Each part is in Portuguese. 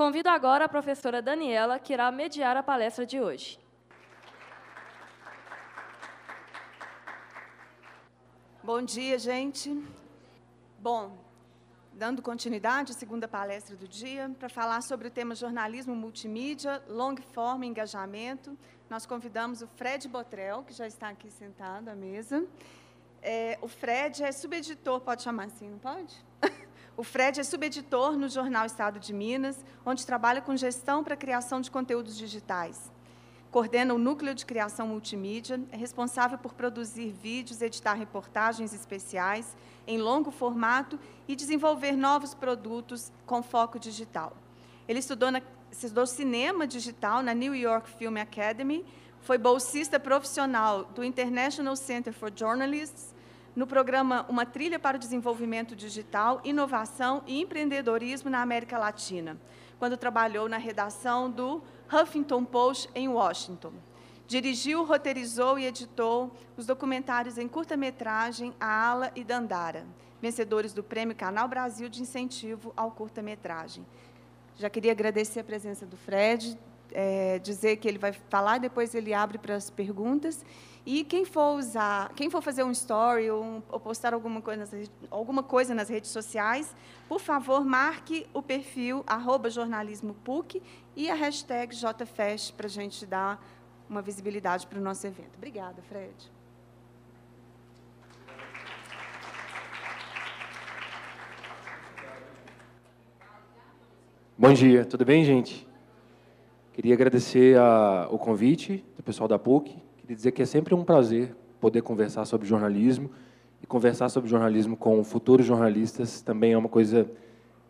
Convido agora a professora Daniela, que irá mediar a palestra de hoje. Bom dia, gente. Bom, dando continuidade à segunda palestra do dia, para falar sobre o tema jornalismo multimídia, long form engajamento, nós convidamos o Fred Botrel, que já está aqui sentado à mesa. É, o Fred é subeditor, pode chamar assim, não pode? O Fred é subeditor no jornal Estado de Minas, onde trabalha com gestão para a criação de conteúdos digitais coordena o núcleo de criação multimídia, é responsável por produzir vídeos, editar reportagens especiais em longo formato e desenvolver novos produtos com foco digital. Ele estudou, na, estudou cinema digital na New York Film Academy, foi bolsista profissional do International Center for Journalists no programa Uma Trilha para o Desenvolvimento Digital, Inovação e Empreendedorismo na América Latina, quando trabalhou na redação do Huffington Post, em Washington. Dirigiu, roteirizou e editou os documentários em curta-metragem A Ala e Dandara, vencedores do Prêmio Canal Brasil de Incentivo ao Curta-Metragem. Já queria agradecer a presença do Fred, é, dizer que ele vai falar, depois ele abre para as perguntas. E quem for usar, quem for fazer um story ou, um, ou postar alguma coisa, nas, alguma coisa nas redes sociais, por favor, marque o perfil jornalismopuc e a hashtag JFest para a gente dar uma visibilidade para o nosso evento. Obrigada, Fred. Bom dia, tudo bem, gente? Queria agradecer a, o convite do pessoal da PUC Queria dizer que é sempre um prazer poder conversar sobre jornalismo e conversar sobre jornalismo com futuros jornalistas também é uma coisa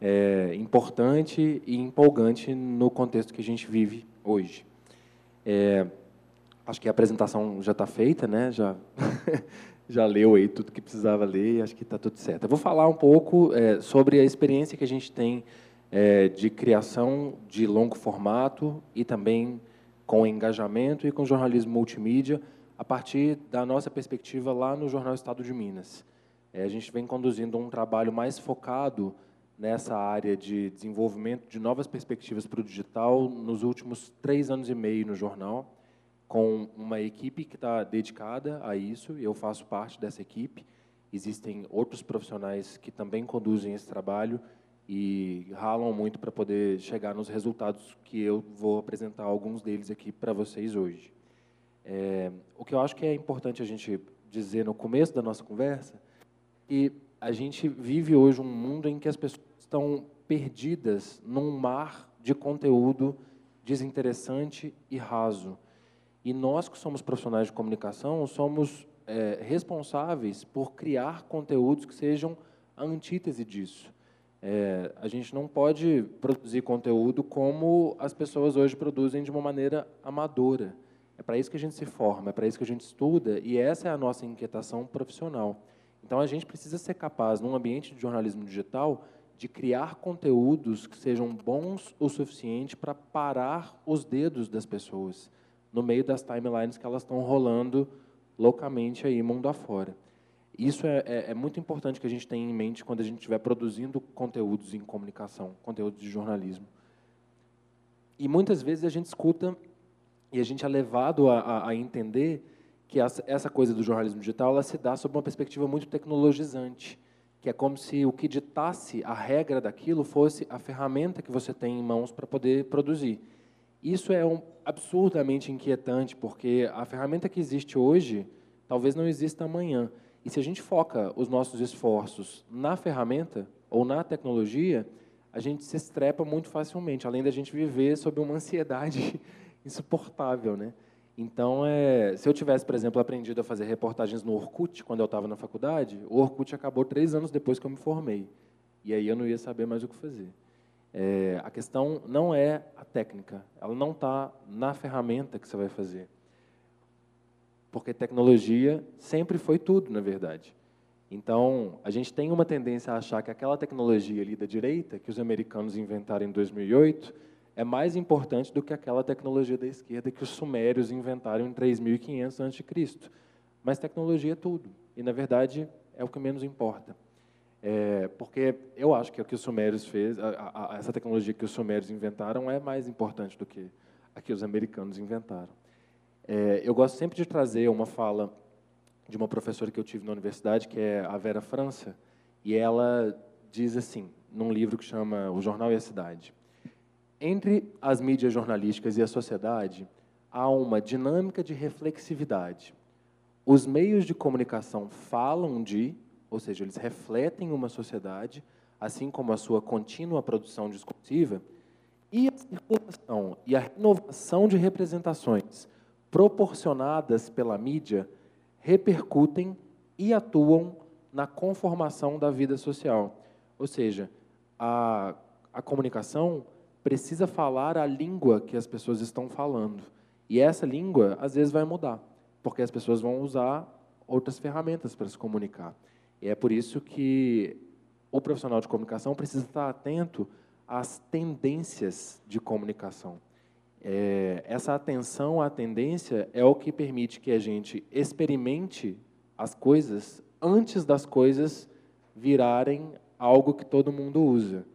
é, importante e empolgante no contexto que a gente vive hoje. É, acho que a apresentação já está feita, né? Já já leu aí tudo que precisava ler, acho que está tudo certo. Eu vou falar um pouco é, sobre a experiência que a gente tem é, de criação de longo formato e também com engajamento e com jornalismo multimídia, a partir da nossa perspectiva lá no Jornal Estado de Minas. É, a gente vem conduzindo um trabalho mais focado nessa área de desenvolvimento de novas perspectivas para o digital nos últimos três anos e meio no jornal, com uma equipe que está dedicada a isso, eu faço parte dessa equipe. Existem outros profissionais que também conduzem esse trabalho, e ralam muito para poder chegar nos resultados que eu vou apresentar alguns deles aqui para vocês hoje. É, o que eu acho que é importante a gente dizer no começo da nossa conversa é que a gente vive hoje um mundo em que as pessoas estão perdidas num mar de conteúdo desinteressante e raso. E nós que somos profissionais de comunicação somos é, responsáveis por criar conteúdos que sejam a antítese disso. É, a gente não pode produzir conteúdo como as pessoas hoje produzem de uma maneira amadora. É para isso que a gente se forma, é para isso que a gente estuda, e essa é a nossa inquietação profissional. Então, a gente precisa ser capaz, num ambiente de jornalismo digital, de criar conteúdos que sejam bons o suficiente para parar os dedos das pessoas no meio das timelines que elas estão rolando loucamente aí mundo afora. Isso é, é, é, muito importante que a gente tenha em mente quando a gente estiver produzindo conteúdos em comunicação, conteúdos de jornalismo. E muitas vezes a gente escuta e a gente é levado a, a, a entender que essa, essa, coisa do jornalismo digital ela se dá sob uma perspectiva muito tecnologizante, que é como se o que ditasse a regra daquilo fosse a ferramenta que você tem em mãos para poder produzir. Isso é um, absurdamente inquietante, porque a ferramenta que existe hoje talvez não exista amanhã. E se a gente foca os nossos esforços na ferramenta ou na tecnologia, a gente se estrepa muito facilmente, além da gente viver sob uma ansiedade insuportável, né? Então, é, se eu tivesse, por exemplo, aprendido a fazer reportagens no Orkut quando eu estava na faculdade, o Orkut acabou três anos depois que eu me formei. E aí eu não ia saber mais o que fazer. É, a questão não é a técnica, ela não está na ferramenta que você vai fazer. Porque tecnologia sempre foi tudo, na verdade. Então, a gente tem uma tendência a achar que aquela tecnologia ali da direita, que os americanos inventaram em 2008, é mais importante do que aquela tecnologia da esquerda que os sumérios inventaram em 3500 a.C. Mas tecnologia é tudo, e na verdade é o que menos importa. É, porque eu acho que o que os sumérios fez, a, a, essa tecnologia que os sumérios inventaram é mais importante do que a que os americanos inventaram. É, eu gosto sempre de trazer uma fala de uma professora que eu tive na universidade, que é a Vera França, e ela diz assim, num livro que chama O Jornal e a Cidade: Entre as mídias jornalísticas e a sociedade, há uma dinâmica de reflexividade. Os meios de comunicação falam de, ou seja, eles refletem uma sociedade, assim como a sua contínua produção discursiva, e a circulação e a renovação de representações proporcionadas pela mídia repercutem e atuam na conformação da vida social. Ou seja, a, a comunicação precisa falar a língua que as pessoas estão falando. E essa língua, às vezes, vai mudar, porque as pessoas vão usar outras ferramentas para se comunicar. E é por isso que o profissional de comunicação precisa estar atento às tendências de comunicação. É, essa atenção à tendência é o que permite que a gente experimente as coisas antes das coisas virarem algo que todo mundo usa.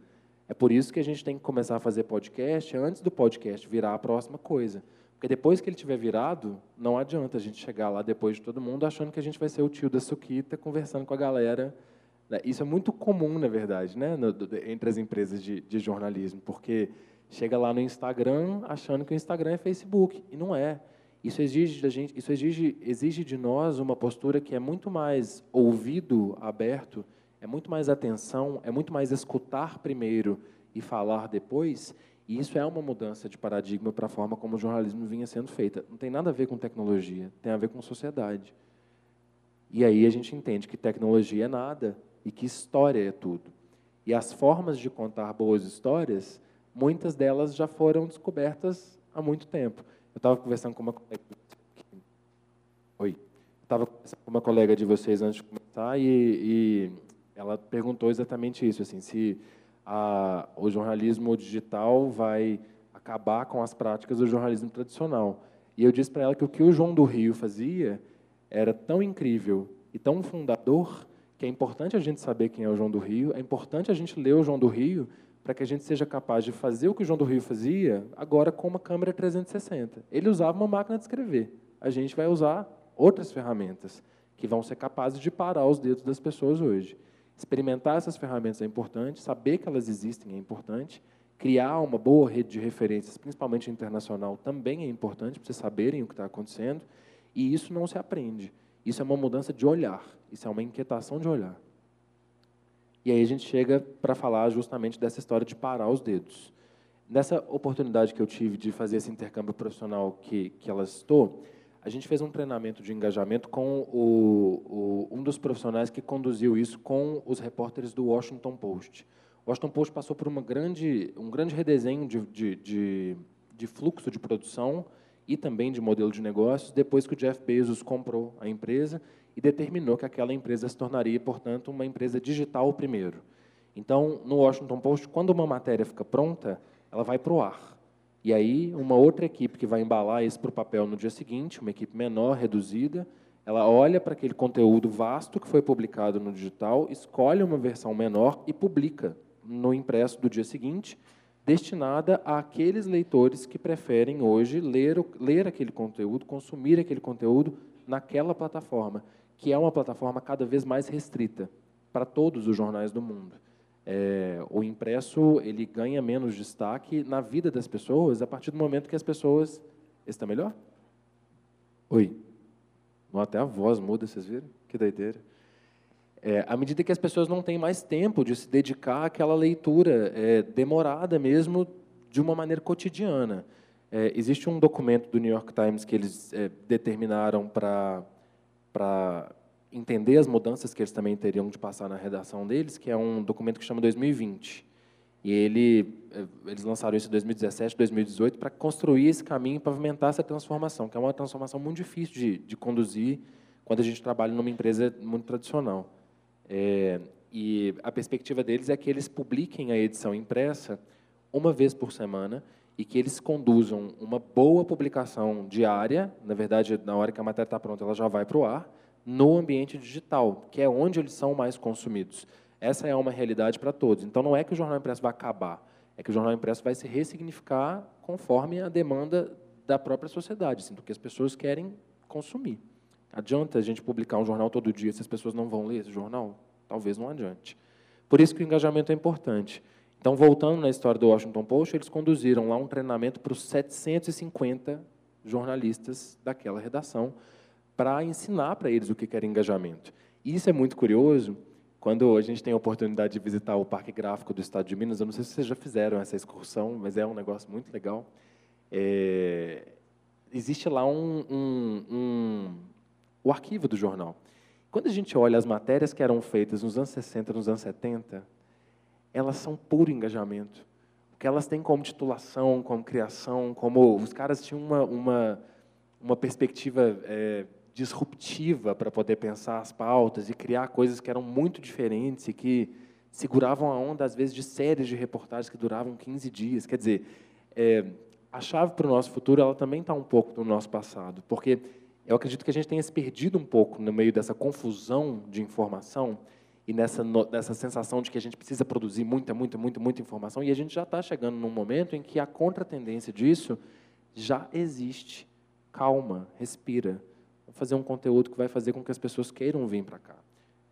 É por isso que a gente tem que começar a fazer podcast antes do podcast virar a próxima coisa. Porque depois que ele tiver virado, não adianta a gente chegar lá depois de todo mundo achando que a gente vai ser o tio da Suquita conversando com a galera. Né? Isso é muito comum, na verdade, né? entre as empresas de, de jornalismo, porque chega lá no Instagram achando que o Instagram é Facebook, e não é. Isso exige da gente, isso exige, exige de nós uma postura que é muito mais ouvido aberto, é muito mais atenção, é muito mais escutar primeiro e falar depois, e isso é uma mudança de paradigma para a forma como o jornalismo vinha sendo feita. Não tem nada a ver com tecnologia, tem a ver com sociedade. E aí a gente entende que tecnologia é nada e que história é tudo. E as formas de contar boas histórias, muitas delas já foram descobertas há muito tempo. Eu estava conversando com uma colega. Oi. Estava conversando com uma colega de vocês antes de começar e, e ela perguntou exatamente isso, assim, se a, o jornalismo digital vai acabar com as práticas do jornalismo tradicional. E eu disse para ela que o que o João do Rio fazia era tão incrível e tão fundador que é importante a gente saber quem é o João do Rio, é importante a gente ler o João do Rio para que a gente seja capaz de fazer o que o João do Rio fazia agora com uma câmera 360. Ele usava uma máquina de escrever. A gente vai usar outras ferramentas que vão ser capazes de parar os dedos das pessoas hoje. Experimentar essas ferramentas é importante, saber que elas existem é importante, criar uma boa rede de referências, principalmente internacional, também é importante para vocês saberem o que está acontecendo, e isso não se aprende. Isso é uma mudança de olhar, isso é uma inquietação de olhar. E aí a gente chega para falar justamente dessa história de parar os dedos. Nessa oportunidade que eu tive de fazer esse intercâmbio profissional que, que ela citou, a gente fez um treinamento de engajamento com o, o, um dos profissionais que conduziu isso com os repórteres do Washington Post. O Washington Post passou por uma grande, um grande redesenho de, de, de, de fluxo de produção e também de modelo de negócios depois que o Jeff Bezos comprou a empresa e determinou que aquela empresa se tornaria, portanto, uma empresa digital primeiro. Então, no Washington Post, quando uma matéria fica pronta, ela vai para o ar. E aí, uma outra equipe que vai embalar isso para o papel no dia seguinte, uma equipe menor, reduzida, ela olha para aquele conteúdo vasto que foi publicado no digital, escolhe uma versão menor e publica no impresso do dia seguinte, destinada àqueles leitores que preferem hoje ler, ler aquele conteúdo, consumir aquele conteúdo naquela plataforma, que é uma plataforma cada vez mais restrita para todos os jornais do mundo é, o impresso ele ganha menos destaque na vida das pessoas a partir do momento que as pessoas está melhor? Oi, até a voz muda, vocês viram? Que doideira. É, à medida que as pessoas não têm mais tempo de se dedicar àquela leitura é, demorada mesmo, de uma maneira cotidiana. É, existe um documento do New York Times que eles é, determinaram para entender as mudanças que eles também teriam de passar na redação deles, que é um documento que chama 2020. E ele, eh, eles lançaram isso em 2017, 2018, para construir esse caminho pavimentar essa transformação, que é uma transformação muito difícil de, de conduzir quando a gente trabalha numa empresa muito tradicional. É, e a perspectiva deles é que eles publiquem a edição impressa uma vez por semana e que eles conduzam uma boa publicação diária. Na verdade, na hora que a matéria está pronta, ela já vai para o ar no ambiente digital, que é onde eles são mais consumidos. Essa é uma realidade para todos. Então, não é que o jornal impresso vai acabar, é que o jornal impresso vai se ressignificar conforme a demanda da própria sociedade, assim, do que as pessoas querem consumir. Adianta a gente publicar um jornal todo dia se as pessoas não vão ler esse jornal? Talvez não adiante. Por isso que o engajamento é importante. Então, voltando na história do Washington Post, eles conduziram lá um treinamento para os 750 jornalistas daquela redação para ensinar para eles o que era engajamento. E isso é muito curioso, quando a gente tem a oportunidade de visitar o Parque Gráfico do Estado de Minas, eu não sei se vocês já fizeram essa excursão, mas é um negócio muito legal. É, existe lá um, um, um, o arquivo do jornal. Quando a gente olha as matérias que eram feitas nos anos 60, nos anos 70, elas são puro engajamento. Porque elas têm como titulação, como criação, como os caras tinham uma, uma, uma perspectiva é, disruptiva para poder pensar as pautas e criar coisas que eram muito diferentes e que seguravam a onda, às vezes, de séries de reportagens que duravam 15 dias. Quer dizer, é, a chave para o nosso futuro ela também está um pouco no nosso passado, porque eu acredito que a gente tenha se perdido um pouco no meio dessa confusão de informação e nessa, nessa sensação de que a gente precisa produzir muita, muita, muita, muita informação, e a gente já está chegando num momento em que a contratendência disso já existe. Calma, respira fazer um conteúdo que vai fazer com que as pessoas queiram vir para cá.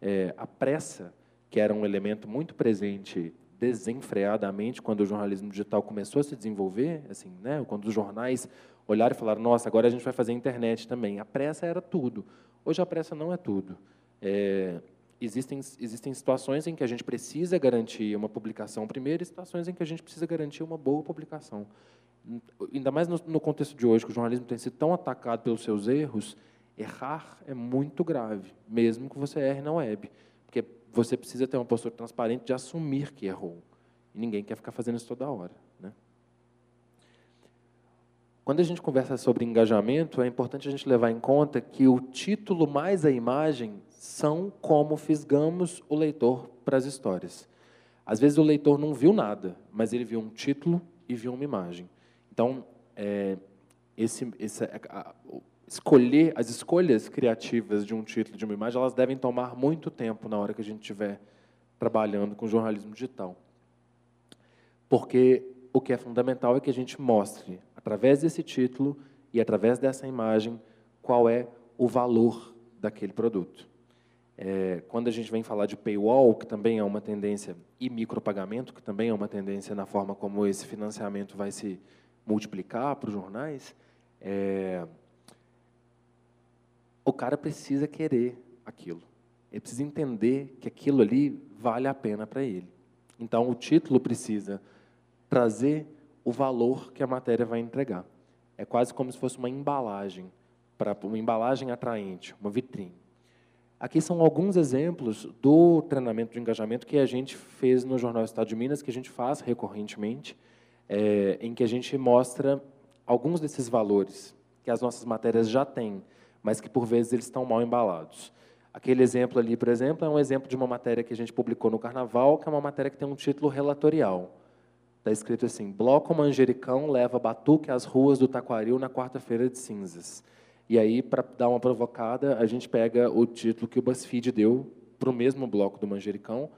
É, a pressa, que era um elemento muito presente desenfreadamente quando o jornalismo digital começou a se desenvolver, assim, né, quando os jornais olharam e falaram, nossa, agora a gente vai fazer internet também. A pressa era tudo. Hoje a pressa não é tudo. É, existem, existem situações em que a gente precisa garantir uma publicação primeiro e situações em que a gente precisa garantir uma boa publicação. Ainda mais no, no contexto de hoje, que o jornalismo tem sido tão atacado pelos seus erros, Errar é muito grave, mesmo que você erre na web, porque você precisa ter uma postura transparente de assumir que errou. E ninguém quer ficar fazendo isso toda hora. Né? Quando a gente conversa sobre engajamento, é importante a gente levar em conta que o título mais a imagem são como fisgamos o leitor para as histórias. Às vezes o leitor não viu nada, mas ele viu um título e viu uma imagem. Então, é, esse, esse, a, escolher as escolhas criativas de um título, de uma imagem, elas devem tomar muito tempo na hora que a gente estiver trabalhando com jornalismo digital. Porque o que é fundamental é que a gente mostre, através desse título e através dessa imagem, qual é o valor daquele produto. É, quando a gente vem falar de paywall, que também é uma tendência, e micropagamento, que também é uma tendência na forma como esse financiamento vai se multiplicar para os jornais, é, o cara precisa querer aquilo. Ele precisa entender que aquilo ali vale a pena para ele. Então, o título precisa trazer o valor que a matéria vai entregar. É quase como se fosse uma embalagem, para uma embalagem atraente, uma vitrine. Aqui são alguns exemplos do treinamento de engajamento que a gente fez no Jornal Estado de Minas, que a gente faz recorrentemente, é, em que a gente mostra alguns desses valores que as nossas matérias já têm mas que por vezes eles estão mal embalados. Aquele exemplo ali, por exemplo, é um exemplo de uma matéria que a gente publicou no Carnaval, que é uma matéria que tem um título relatorial. Está escrito assim: Bloco Manjericão leva batuque às ruas do Taquaril na quarta-feira de cinzas. E aí, para dar uma provocada, a gente pega o título que o BuzzFeed deu para o mesmo bloco do Manjericão,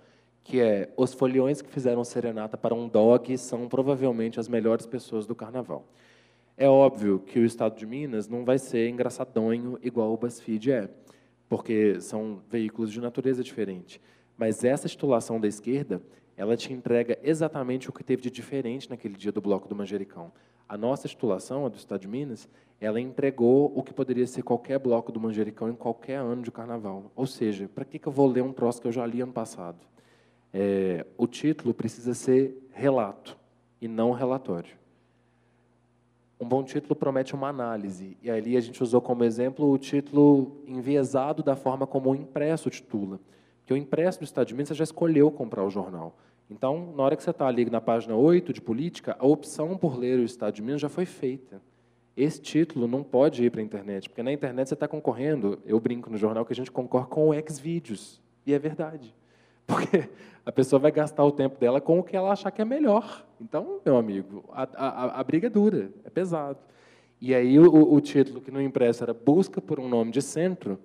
que é Os foliões que fizeram serenata para um dog são provavelmente as melhores pessoas do Carnaval. É óbvio que o Estado de Minas não vai ser engraçadonho igual o BuzzFeed é, porque são veículos de natureza diferente. Mas essa titulação da esquerda, ela te entrega exatamente o que teve de diferente naquele dia do Bloco do Manjericão. A nossa titulação, a do Estado de Minas, ela entregou o que poderia ser qualquer bloco do Manjericão em qualquer ano de carnaval. Ou seja, para que, que eu vou ler um troço que eu já li ano passado? É, o título precisa ser relato e não relatório. Um bom título promete uma análise, e ali a gente usou como exemplo o título enviesado da forma como o impresso titula. Porque o impresso do Estado de Minas já escolheu comprar o jornal. Então, na hora que você está ali na página 8 de política, a opção por ler o Estado de Minas já foi feita. Esse título não pode ir para a internet, porque na internet você está concorrendo, eu brinco no jornal que a gente concorre com o Xvideos, e é verdade. Porque a pessoa vai gastar o tempo dela com o que ela achar que é melhor. Então, meu amigo, a, a, a briga é dura, é pesado. E aí o, o, título que no impresso era Busca por um nome de centro,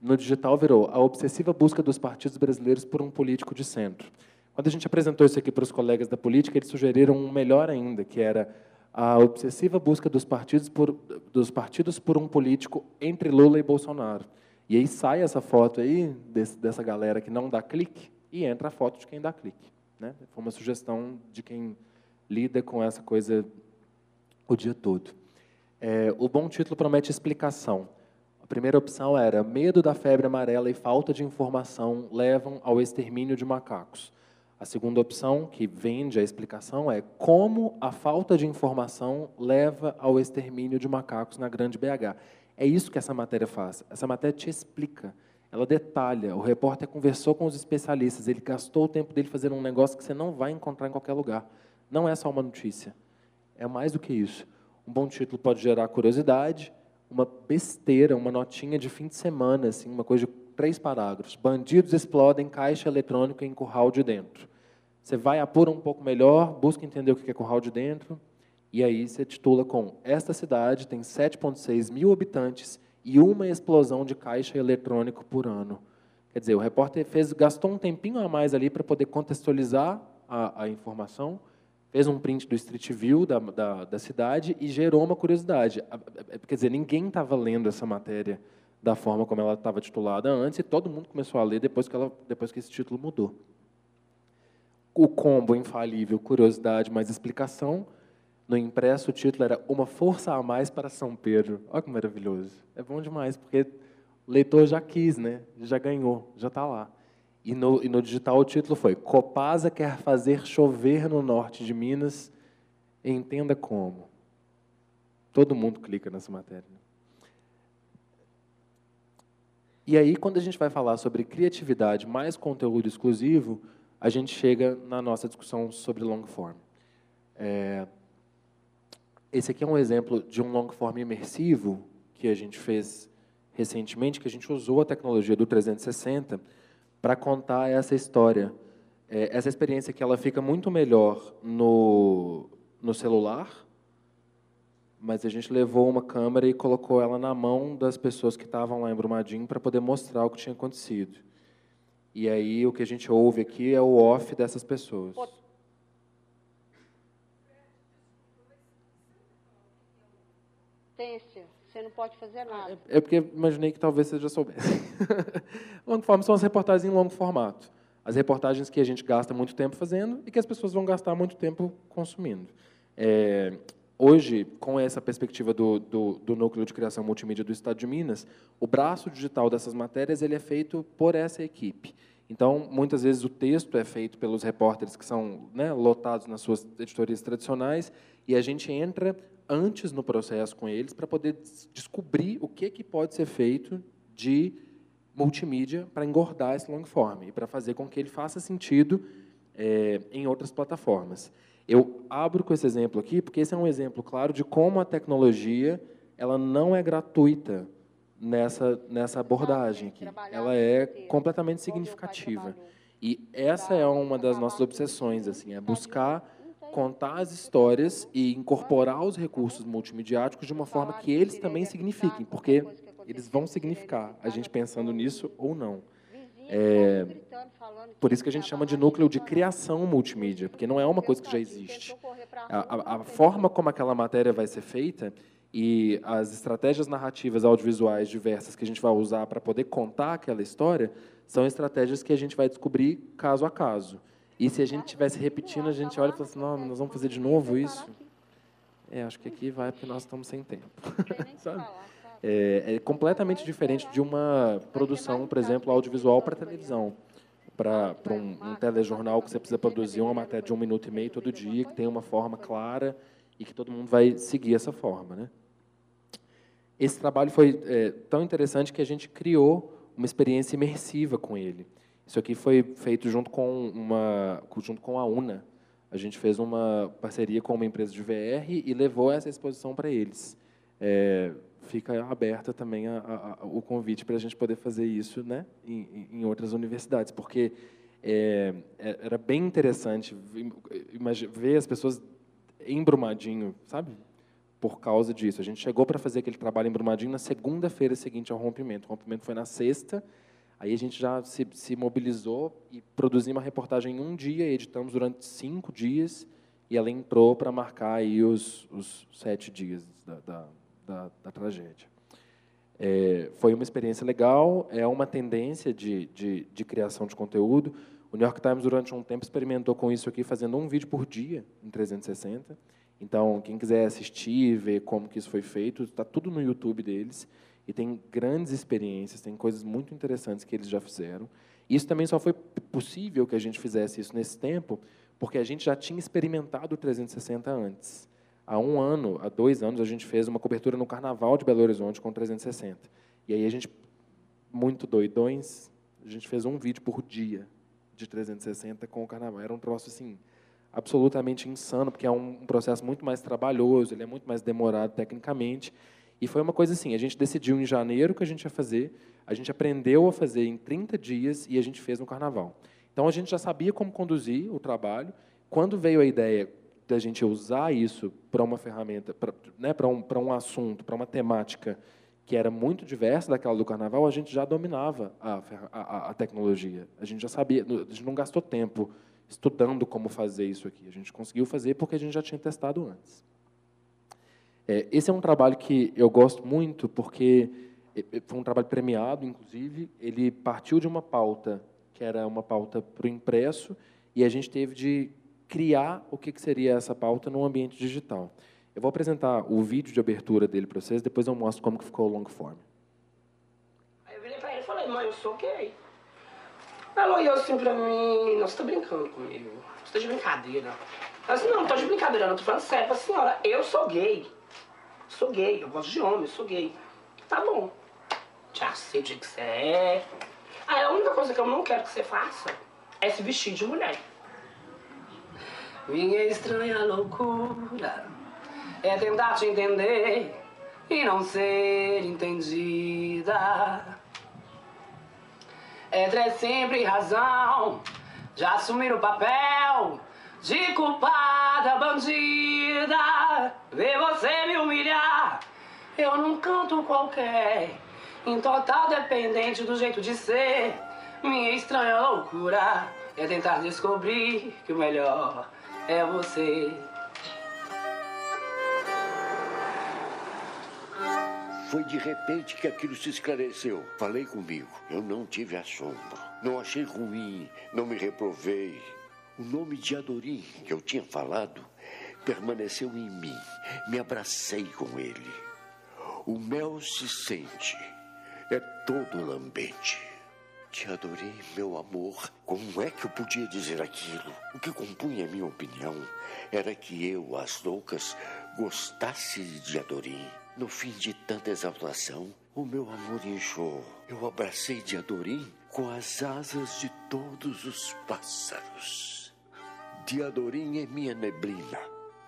No digital virou a obsessiva busca dos partidos brasileiros por um político de centro. Quando a gente apresentou isso aqui para os colegas da política, eles sugeriram um melhor ainda, que era a obsessiva busca dos partidos por, dos partidos por um político entre Lula e Bolsonaro. E aí sai essa foto aí desse, dessa galera que não dá clique e entra a foto de quem dá clique. Né? Foi uma sugestão de quem lida com essa coisa o dia todo. É, o bom título promete explicação. A primeira opção era medo da febre amarela e falta de informação levam ao extermínio de macacos. A segunda opção, que vende a explicação, é como a falta de informação leva ao extermínio de macacos na Grande BH. É isso que essa matéria faz. Essa matéria te explica, ela detalha. O repórter conversou com os especialistas, ele gastou o tempo dele fazendo um negócio que você não vai encontrar em qualquer lugar. Não é só uma notícia, é mais do que isso. Um bom título pode gerar curiosidade, uma besteira, uma notinha de fim de semana, assim, uma coisa de três parágrafos. Bandidos explodem caixa eletrônica em curral de dentro. Você vai, apura um pouco melhor, busca entender o que é curral de dentro, e aí você titula com Esta cidade tem 7,6 mil habitantes e uma explosão de caixa eletrônico por ano. Quer dizer, o repórter fez, gastou um tempinho a mais ali para poder contextualizar a, a, informação, fez um print do Street View da, da, da cidade e gerou uma curiosidade. Quer dizer, ninguém estava lendo essa matéria da forma como ela estava titulada antes, e todo mundo começou a ler depois que, ela, depois que esse título mudou. O combo infalível, curiosidade mais explicação. No impresso, o título era Uma Força a Mais para São Pedro. Olha que maravilhoso. É bom demais, porque o leitor já quis, né? já ganhou, já está lá. E no, e no digital o título foi Copasa quer fazer chover no norte de Minas, entenda como. Todo mundo clica nessa matéria. Né? E aí, quando a gente vai falar sobre criatividade mais conteúdo exclusivo, a gente chega na nossa discussão sobre long form. É, esse aqui é um exemplo de um long form imersivo que a gente fez recentemente, que a gente usou a tecnologia do 360 para contar essa história. É, essa experiência que ela fica muito melhor no, no celular, mas a gente levou uma câmera e colocou ela na mão das pessoas que estavam lá em Brumadinho para poder mostrar o que tinha acontecido. E aí o que a gente ouve aqui é o off dessas pessoas. Tência, você não pode fazer nada. É, é porque imaginei que talvez você já soubesse. long form são as reportagens em longo formato. As reportagens que a gente gasta muito tempo fazendo e que as pessoas vão gastar muito tempo consumindo. É, hoje, com essa perspectiva do, do, do, Núcleo de Criação Multimídia do Estado de Minas, o braço digital dessas matérias ele é feito por essa equipe. Então, muitas vezes o texto é feito pelos repórteres que são né, lotados nas suas editorias tradicionais e a gente entra antes no processo com eles para poder descobrir o que, que pode ser feito de multimídia para engordar esse long form e para fazer com que ele faça sentido é, em outras plataformas. Eu abro com esse exemplo aqui, porque esse é um exemplo claro de como a tecnologia ela não é gratuita nessa, nessa abordagem aqui. Ela é completamente significativa. E essa é uma das nossas obsessões, assim, é buscar contar as histórias e incorporar os recursos multimediáticos de uma forma que eles também signifiquem, porque eles vão significar, a gente pensando nisso ou não. É, por isso que a gente chama de núcleo de criação multimídia, porque não é uma coisa que já existe. A, a, a forma como aquela matéria vai ser feita e as estratégias narrativas audiovisuais diversas que a gente vai usar para poder contar aquela história são estratégias que a gente vai descobrir caso a caso. E se a gente estivesse repetindo, a gente olha e fala assim, não, nós vamos fazer de novo isso? É, acho que aqui vai porque nós estamos sem tempo. Sabe? É, é completamente diferente de uma produção, por exemplo, audiovisual para televisão. Para um, um telejornal que você precisa produzir uma matéria de um minuto e meio todo dia, que tem uma forma clara e que todo mundo vai seguir essa forma. Né? Esse trabalho foi é, tão interessante que a gente criou uma experiência imersiva com ele. Isso aqui foi feito junto com, uma, junto com a UNA. A gente fez uma parceria com uma empresa de VR e levou essa exposição para eles. É, fica aberta também a, a, o convite para a gente poder fazer isso né, em, em outras universidades, porque é, é era bem interessante ver as pessoas embrumadinho, sabe? por causa disso. A gente chegou para fazer aquele trabalho em Brumadinho na segunda-feira seguinte ao rompimento. O rompimento foi na sexta, aí a gente já se, se mobilizou e produzimos uma reportagem em um dia, editamos durante cinco dias, e ela entrou para marcar aí os, os sete dias da, da, da, da tragédia. É, foi uma experiência legal, é uma tendência de, de, de, criação de conteúdo. O New York Times, durante um tempo, experimentou com isso aqui, fazendo um vídeo por dia, em 360. Então, quem quiser assistir, ver como que isso foi feito, está tudo no YouTube deles. E tem grandes experiências, tem coisas muito interessantes que eles já fizeram. Isso também só foi possível que a gente fizesse isso nesse tempo, porque a gente já tinha experimentado o 360 antes. Há um ano, há dois anos, a gente fez uma cobertura no Carnaval de Belo Horizonte com 360. E aí a gente, muito doidões, a gente fez um vídeo por dia de 360 com o Carnaval. Era um troço assim absolutamente insano, porque é um processo muito mais trabalhoso, ele é muito mais demorado tecnicamente. E foi uma coisa assim, a gente decidiu em janeiro que a gente ia fazer, a gente aprendeu a fazer em 30 dias e a gente fez no Carnaval. Então a gente já sabia como conduzir o trabalho. Quando veio a ideia da gente usar isso para uma ferramenta, para né, um, um assunto, para uma temática que era muito diversa daquela do carnaval, a gente já dominava a, a, a, tecnologia. A gente já sabia, a gente não gastou tempo estudando como fazer isso aqui. A gente conseguiu fazer porque a gente já tinha testado antes. É, esse é um trabalho que eu gosto muito porque é, é, foi um trabalho premiado, inclusive. Ele partiu de uma pauta que era uma pauta para o impresso e a gente teve de criar o que seria essa pauta no ambiente digital. Eu vou apresentar o vídeo de abertura dele para vocês, depois eu mostro como que ficou o long form. Aí eu virei para ele e falei, mãe, eu sou gay. Ela olhou assim para mim, não, você tá brincando comigo, você tá de brincadeira. Ela disse, não, não tô de brincadeira, não, tô falando sério. Falei, senhora, eu sou gay. Sou gay, eu gosto de homem, sou gay. Tá bom, já sei o que você é. Aí a única coisa que eu não quero que você faça é se vestir de mulher. Minha estranha loucura é tentar te entender e não ser entendida. É ter sempre razão de assumir o papel de culpada bandida. Ver você me humilhar, eu não canto qualquer, em total dependente do jeito de ser. Minha estranha loucura é tentar descobrir que o melhor é você. Foi de repente que aquilo se esclareceu. Falei comigo. Eu não tive assombro. Não achei ruim. Não me reprovei. O nome de Adorim que eu tinha falado permaneceu em mim. Me abracei com ele. O mel se sente. É todo lambente. Te adorei, meu amor. Como é que eu podia dizer aquilo? O que compunha minha opinião era que eu, as loucas, gostasse de Adorim. No fim de tanta exaltação, o meu amor inchou. Eu abracei de Adorim com as asas de todos os pássaros. Diadorim é minha neblina.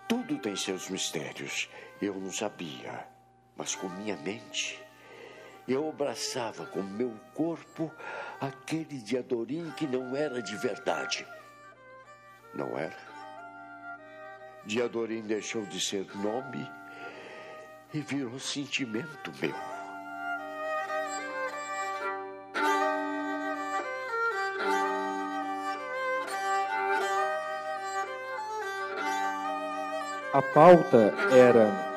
Tudo tem seus mistérios. Eu não sabia, mas com minha mente eu abraçava com meu corpo aquele de Adorim que não era de verdade. Não era? De Adorim deixou de ser nome e virou sentimento meu. A pauta era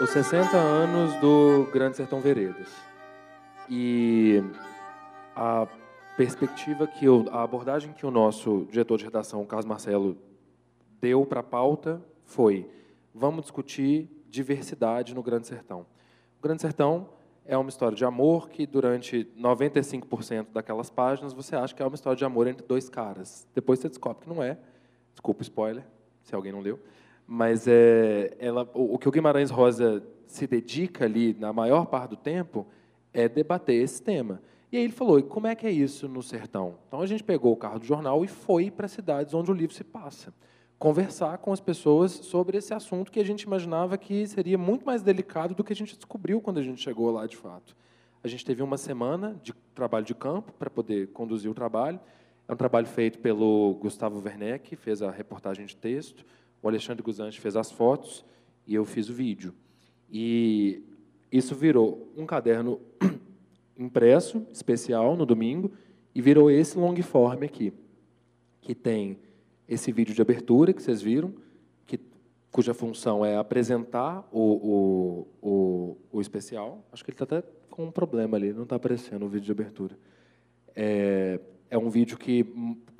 os 60 anos do Grande Sertão Veredas. E a perspectiva que eu, a abordagem que o nosso diretor de redação, Carlos Marcelo, deu para a pauta foi: vamos discutir diversidade no Grande Sertão. O Grande Sertão é uma história de amor que durante 95% daquelas páginas você acha que é uma história de amor entre dois caras. Depois você descobre que não é. Desculpa o spoiler, se alguém não leu. Mas é, ela, o, o que o Guimarães Rosa se dedica ali, na maior parte do tempo, é debater esse tema. E aí ele falou, e como é que é isso no sertão? Então a gente pegou o carro do jornal e foi para cidades onde o livro se passa. Conversar com as pessoas sobre esse assunto que a gente imaginava que seria muito mais delicado do que a gente descobriu quando a gente chegou lá de fato. A gente teve uma semana de trabalho de campo para poder conduzir o trabalho. É um trabalho feito pelo Gustavo Werneck, que fez a reportagem de texto, o Alexandre Guzante fez as fotos e eu fiz o vídeo. E isso virou um caderno impresso, especial, no domingo, e virou esse long form aqui, que tem esse vídeo de abertura que vocês viram, que, cuja função é apresentar o, o, o, o especial. Acho que ele está até com um problema ali, não está aparecendo o vídeo de abertura. É, é um vídeo que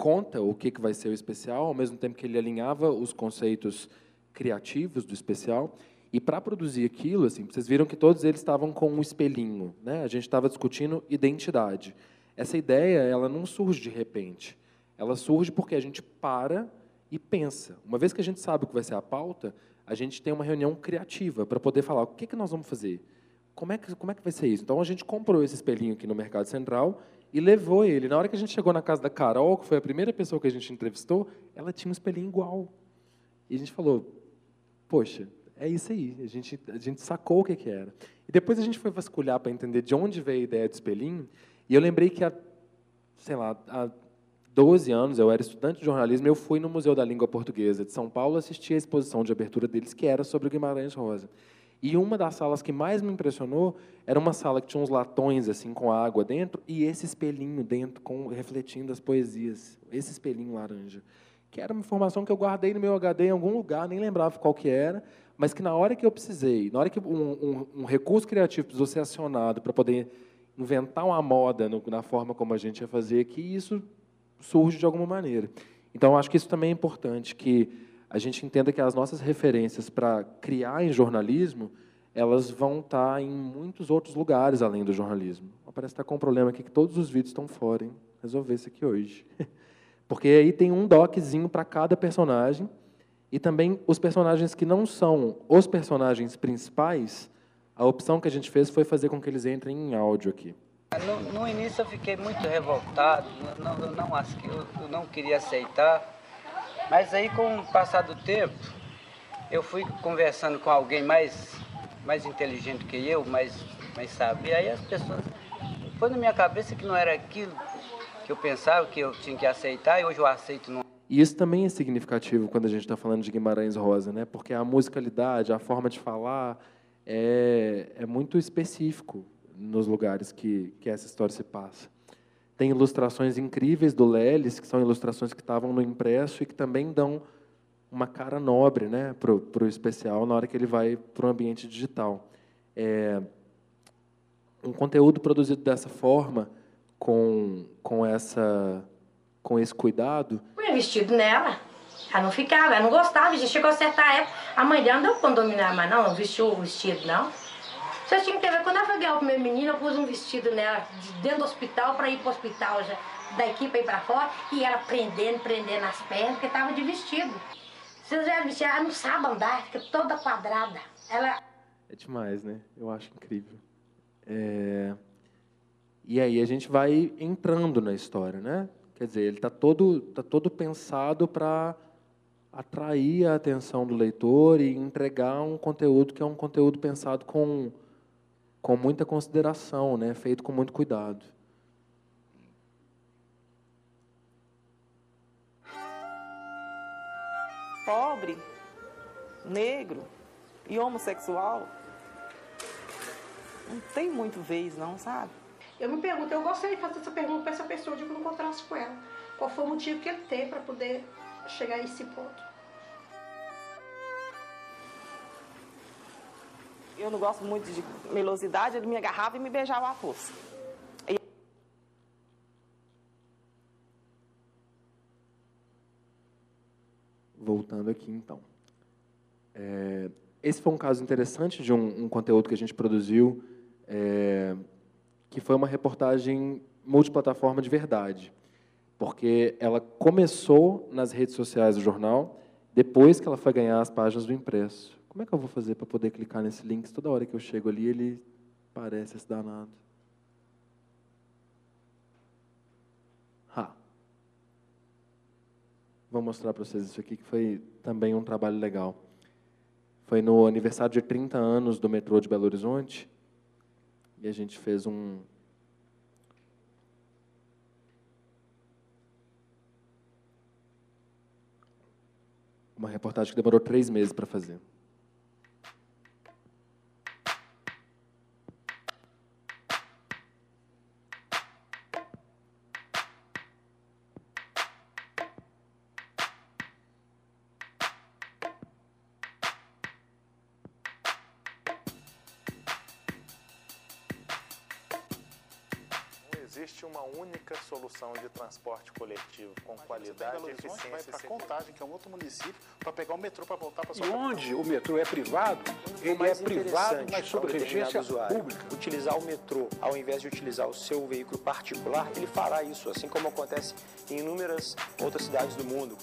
conta o que, que vai ser o especial, ao mesmo tempo que ele alinhava os conceitos criativos do especial. E para produzir aquilo, assim, vocês viram que todos eles estavam com um espelhinho, né? A gente estava discutindo identidade. Essa ideia, ela não surge de repente. Ela surge porque a gente para e pensa. Uma vez que a gente sabe o que vai ser a pauta, a gente tem uma reunião criativa para poder falar o que, que nós vamos fazer, como é, que, como é que vai ser isso. Então a gente comprou esse espelhinho aqui no Mercado Central e levou ele. Na hora que a gente chegou na casa da Carol, que foi a primeira pessoa que a gente entrevistou, ela tinha um espelhinho igual. E a gente falou: poxa, é isso aí. A gente, a gente sacou o que, que era. E depois a gente foi vasculhar para entender de onde veio a ideia do espelhinho. E eu lembrei que há, sei lá, há 12 anos, eu era estudante de jornalismo, eu fui no Museu da Língua Portuguesa de São Paulo assistir a exposição de abertura deles, que era sobre o Guimarães Rosa. E uma das salas que mais me impressionou era uma sala que tinha uns latões assim com água dentro e esse espelhinho dentro com refletindo as poesias, esse espelhinho laranja, que era uma informação que eu guardei no meu HD em algum lugar, nem lembrava qual que era, mas que na hora que eu precisei, na hora que um, um, um recurso criativo precisou ser acionado para poder inventar uma moda no, na forma como a gente ia fazer aqui, isso surge de alguma maneira. Então, acho que isso também é importante, que a gente entenda que as nossas referências para criar em jornalismo, elas vão estar tá em muitos outros lugares além do jornalismo. Parece estar tá com um problema aqui que todos os vídeos estão fora, hein? Resolver isso aqui hoje. Porque aí tem um doczinho para cada personagem, e também os personagens que não são os personagens principais, a opção que a gente fez foi fazer com que eles entrem em áudio aqui. No, no início eu fiquei muito revoltado, não, não, não, eu não queria aceitar, mas aí com o passar do tempo, eu fui conversando com alguém mais, mais inteligente que eu, mais, mais sábio, e aí as pessoas, foi na minha cabeça que não era aquilo que eu pensava, que eu tinha que aceitar, e hoje eu aceito. No... E isso também é significativo quando a gente está falando de Guimarães Rosa, né? porque a musicalidade, a forma de falar é, é muito específico nos lugares que, que essa história se passa. Tem ilustrações incríveis do Lelis, que são ilustrações que estavam no impresso e que também dão uma cara nobre né, para o especial na hora que ele vai para o ambiente digital. É, um conteúdo produzido dessa forma, com, com, essa, com esse cuidado. Põe vestido nela. Ela não ficava, ela não gostava. Já chegou a certa época. A mãe dela não deu condominar não, não vestiu o vestido, não. Vocês tinham que ver, quando eu foi ganhar o primeiro menino, eu pus um vestido nela de dentro do hospital para ir para o hospital já, daqui para ir para fora, e ela prendendo, prendendo as pernas, porque estava de vestido. Vocês já viram, ela não sabe andar, fica toda quadrada. Ela... É demais, né? Eu acho incrível. É... E aí a gente vai entrando na história, né? Quer dizer, ele está todo, tá todo pensado para atrair a atenção do leitor e entregar um conteúdo que é um conteúdo pensado com com muita consideração, né? feito com muito cuidado. Pobre, negro e homossexual não tem muito vez, não, sabe? Eu me pergunto, eu gostaria de fazer essa pergunta para essa pessoa de que eu não encontrasse com ela. Qual foi o motivo que ele teve para poder chegar a esse ponto? Eu não gosto muito de melosidade, ele me agarrava e me beijava a força. Voltando aqui, então. É, esse foi um caso interessante de um, um conteúdo que a gente produziu, é, que foi uma reportagem multiplataforma de verdade, porque ela começou nas redes sociais do jornal, depois que ela foi ganhar as páginas do impresso. Como é que eu vou fazer para poder clicar nesse link? Toda hora que eu chego ali, ele parece esse danado. Ha. Vou mostrar para vocês isso aqui, que foi também um trabalho legal. Foi no aniversário de 30 anos do metrô de Belo Horizonte, e a gente fez um, uma reportagem que demorou três meses para fazer. Solução de transporte coletivo com qualidade e eficiência. Vai para Contagem, que é um outro município, para pegar o metrô para voltar para sua E onde o metrô é privado, ele é privado, mas sob regência pública. Utilizar o metrô, ao invés de utilizar o seu veículo particular, ele fará isso, assim como acontece em inúmeras outras cidades do mundo.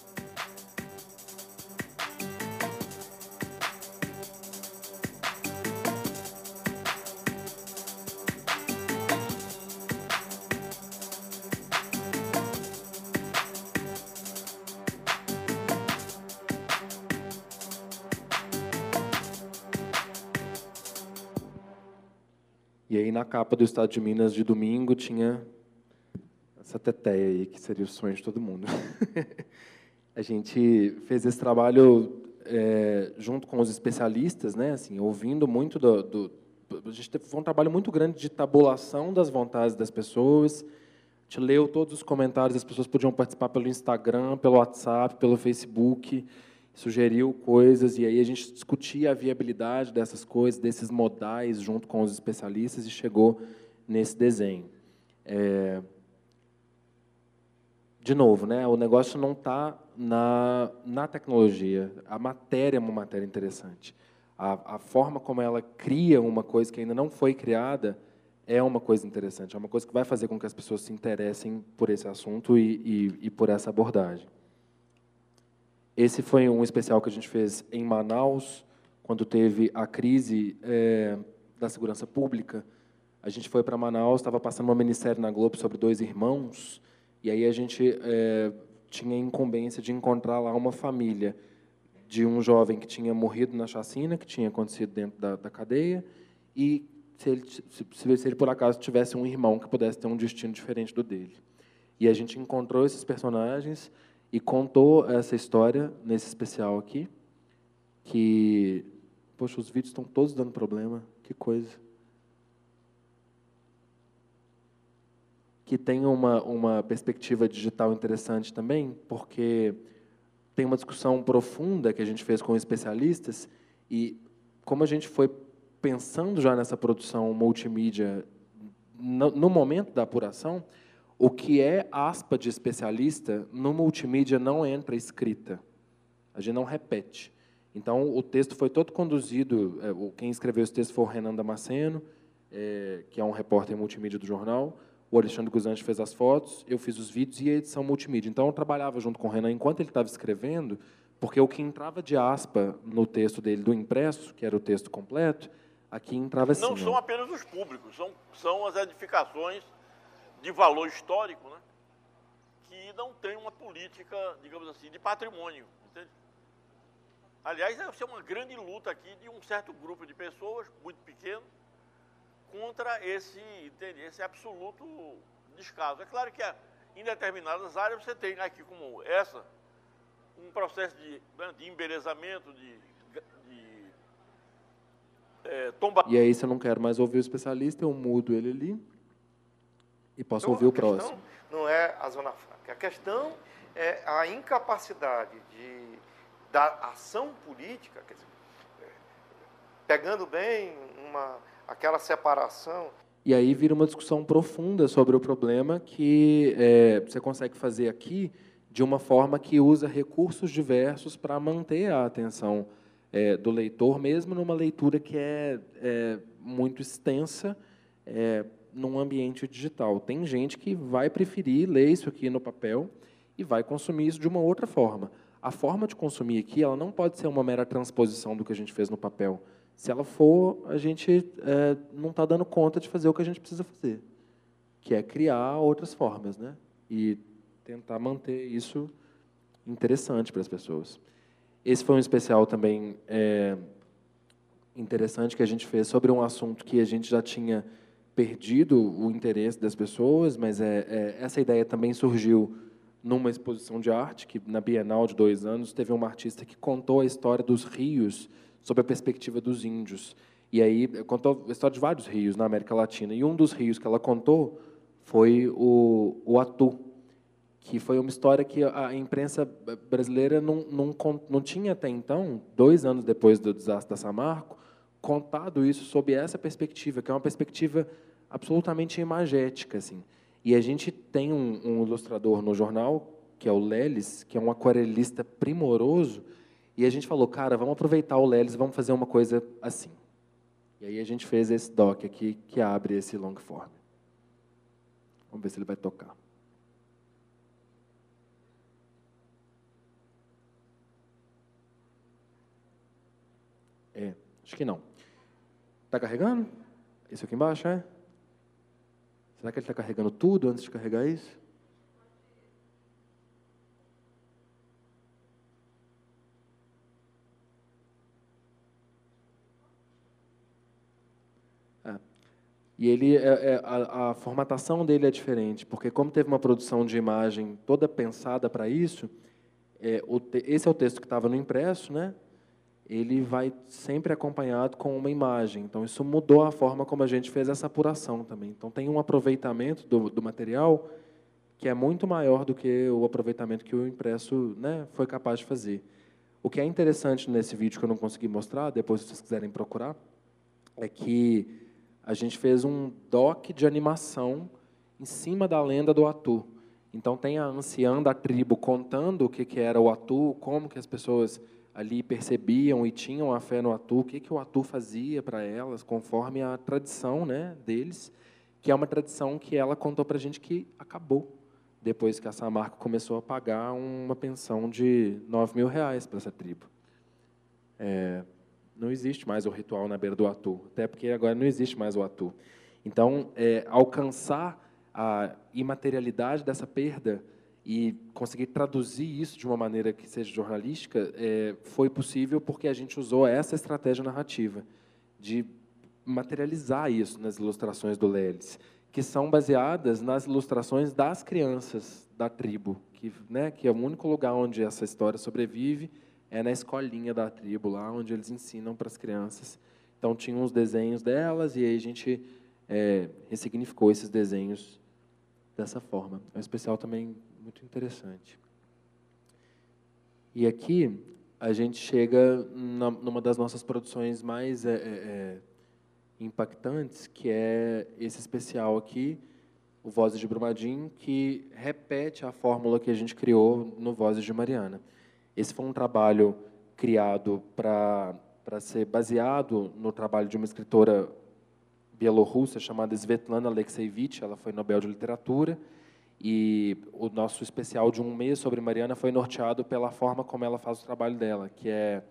Aí na capa do Estado de Minas de domingo tinha essa teteia aí, que seria o sonho de todo mundo. a gente fez esse trabalho é, junto com os especialistas, né, assim, ouvindo muito do, do a gente teve um trabalho muito grande de tabulação das vontades das pessoas. A gente leu todos os comentários, as pessoas podiam participar pelo Instagram, pelo WhatsApp, pelo Facebook sugeriu coisas e aí a gente discutia a viabilidade dessas coisas, desses modais, junto com os especialistas e chegou nesse desenho. É... De novo, né, o negócio não está na, na tecnologia. A matéria é uma matéria interessante. A, a forma como ela cria uma coisa que ainda não foi criada é uma coisa interessante. É uma coisa que vai fazer com que as pessoas se interessem por esse assunto e, e, e por essa abordagem. Esse foi um especial que a gente fez em Manaus, quando teve a crise é, da segurança pública. A gente foi para Manaus, estava passando uma minissérie na Globo sobre dois irmãos, e aí a gente é, tinha a incumbência de encontrar lá uma família de um jovem que tinha morrido na chacina, que tinha acontecido dentro da, da cadeia, e se ele, se, se ele, por acaso, tivesse um irmão que pudesse ter um destino diferente do dele. E a gente encontrou esses personagens e contou essa história nesse especial aqui, que, poxa, os vídeos estão todos dando problema, que coisa. Que tem uma, uma perspectiva digital interessante também, porque tem uma discussão profunda que a gente fez com especialistas, e como a gente foi pensando já nessa produção multimídia no, no momento da apuração, o que é aspa de especialista, no multimídia não entra escrita. A gente não repete. Então, o texto foi todo conduzido, é, quem escreveu esse texto foi o Renan Damasceno, é, que é um repórter multimídia do jornal, o Alexandre Guzante fez as fotos, eu fiz os vídeos e a edição multimídia. Então, eu trabalhava junto com o Renan enquanto ele estava escrevendo, porque o que entrava de aspa no texto dele do impresso, que era o texto completo, aqui entrava assim. Não são apenas os públicos, são, são as edificações de valor histórico, né? que não tem uma política, digamos assim, de patrimônio. Entende? Aliás, deve ser uma grande luta aqui de um certo grupo de pessoas, muito pequeno, contra esse, entende? esse absoluto descaso. É claro que em determinadas áreas você tem aqui como essa, um processo de, né, de embelezamento, de, de é, tomba... E aí, se eu não quero mais ouvir o especialista, eu mudo ele ali e posso então, ouvir o próximo. Não é a Zona Franca. A questão é a incapacidade de, da ação política, dizer, pegando bem uma, aquela separação. E aí vira uma discussão profunda sobre o problema que é, você consegue fazer aqui de uma forma que usa recursos diversos para manter a atenção é, do leitor, mesmo numa leitura que é, é muito extensa, é, num ambiente digital. Tem gente que vai preferir ler isso aqui no papel e vai consumir isso de uma outra forma. A forma de consumir aqui ela não pode ser uma mera transposição do que a gente fez no papel. Se ela for, a gente é, não está dando conta de fazer o que a gente precisa fazer, que é criar outras formas, né? E tentar manter isso interessante para as pessoas. Esse foi um especial também é, interessante que a gente fez sobre um assunto que a gente já tinha perdido o interesse das pessoas, mas é, é, essa ideia também surgiu numa exposição de arte que na Bienal de dois anos teve uma artista que contou a história dos rios sob a perspectiva dos índios. E aí contou a história de vários rios na América Latina. E um dos rios que ela contou foi o, o Atu que foi uma história que a imprensa brasileira não, não, não tinha até então dois anos depois do desastre da Samarco contado isso sob essa perspectiva que é uma perspectiva absolutamente imagética assim. E a gente tem um, um ilustrador no jornal, que é o Lelis, que é um aquarelista primoroso, e a gente falou, cara, vamos aproveitar o Lelis vamos fazer uma coisa assim. E aí a gente fez esse doc aqui, que abre esse long form. Vamos ver se ele vai tocar. É, acho que não. Está carregando? Esse aqui embaixo, é? Será que ele está carregando tudo antes de carregar isso? É. E ele, é, é, a, a, formatação dele é diferente, porque como teve uma produção de imagem toda pensada para isso, é, esse é o texto que estava no impresso, né? Ele vai sempre acompanhado com uma imagem. Então, isso mudou a forma como a gente fez essa apuração também. Então, tem um aproveitamento do, do material que é muito maior do que o aproveitamento que o impresso né, foi capaz de fazer. O que é interessante nesse vídeo que eu não consegui mostrar, depois se vocês quiserem procurar, é que a gente fez um doc de animação em cima da lenda do Atu. Então tem a anciã da tribo contando o que, que era o Atu, como que as pessoas ali percebiam e tinham a fé no Atu, o que, que o Atu fazia para elas, conforme a tradição né, deles, que é uma tradição que ela contou para a gente que acabou depois que a Samarco começou a pagar uma pensão de 9 mil reais para essa tribo. É, não existe mais o ritual na beira do Atu, até porque agora não existe mais o Atu. Então, é, alcançar a imaterialidade dessa perda e conseguir traduzir isso de uma maneira que seja jornalística é, foi possível porque a gente usou essa estratégia narrativa de materializar isso nas ilustrações do Lelis, que são baseadas nas ilustrações das crianças da tribo, que, né, que é o único lugar onde essa história sobrevive é na escolinha da tribo, lá onde eles ensinam para as crianças. Então, tinham os desenhos delas e aí a gente é, ressignificou esses desenhos dessa forma. É um especial também muito interessante. E aqui a gente chega na, numa das nossas produções mais é, é, é, impactantes, que é esse especial aqui, o Vozes de Brumadinho, que repete a fórmula que a gente criou no Vozes de Mariana. Esse foi um trabalho criado para para ser baseado no trabalho de uma escritora bielorrussa chamada Svetlana Alexeyevich, ela foi Nobel de Literatura, e o nosso especial de um mês sobre Mariana foi norteado pela forma como ela faz o trabalho dela, que é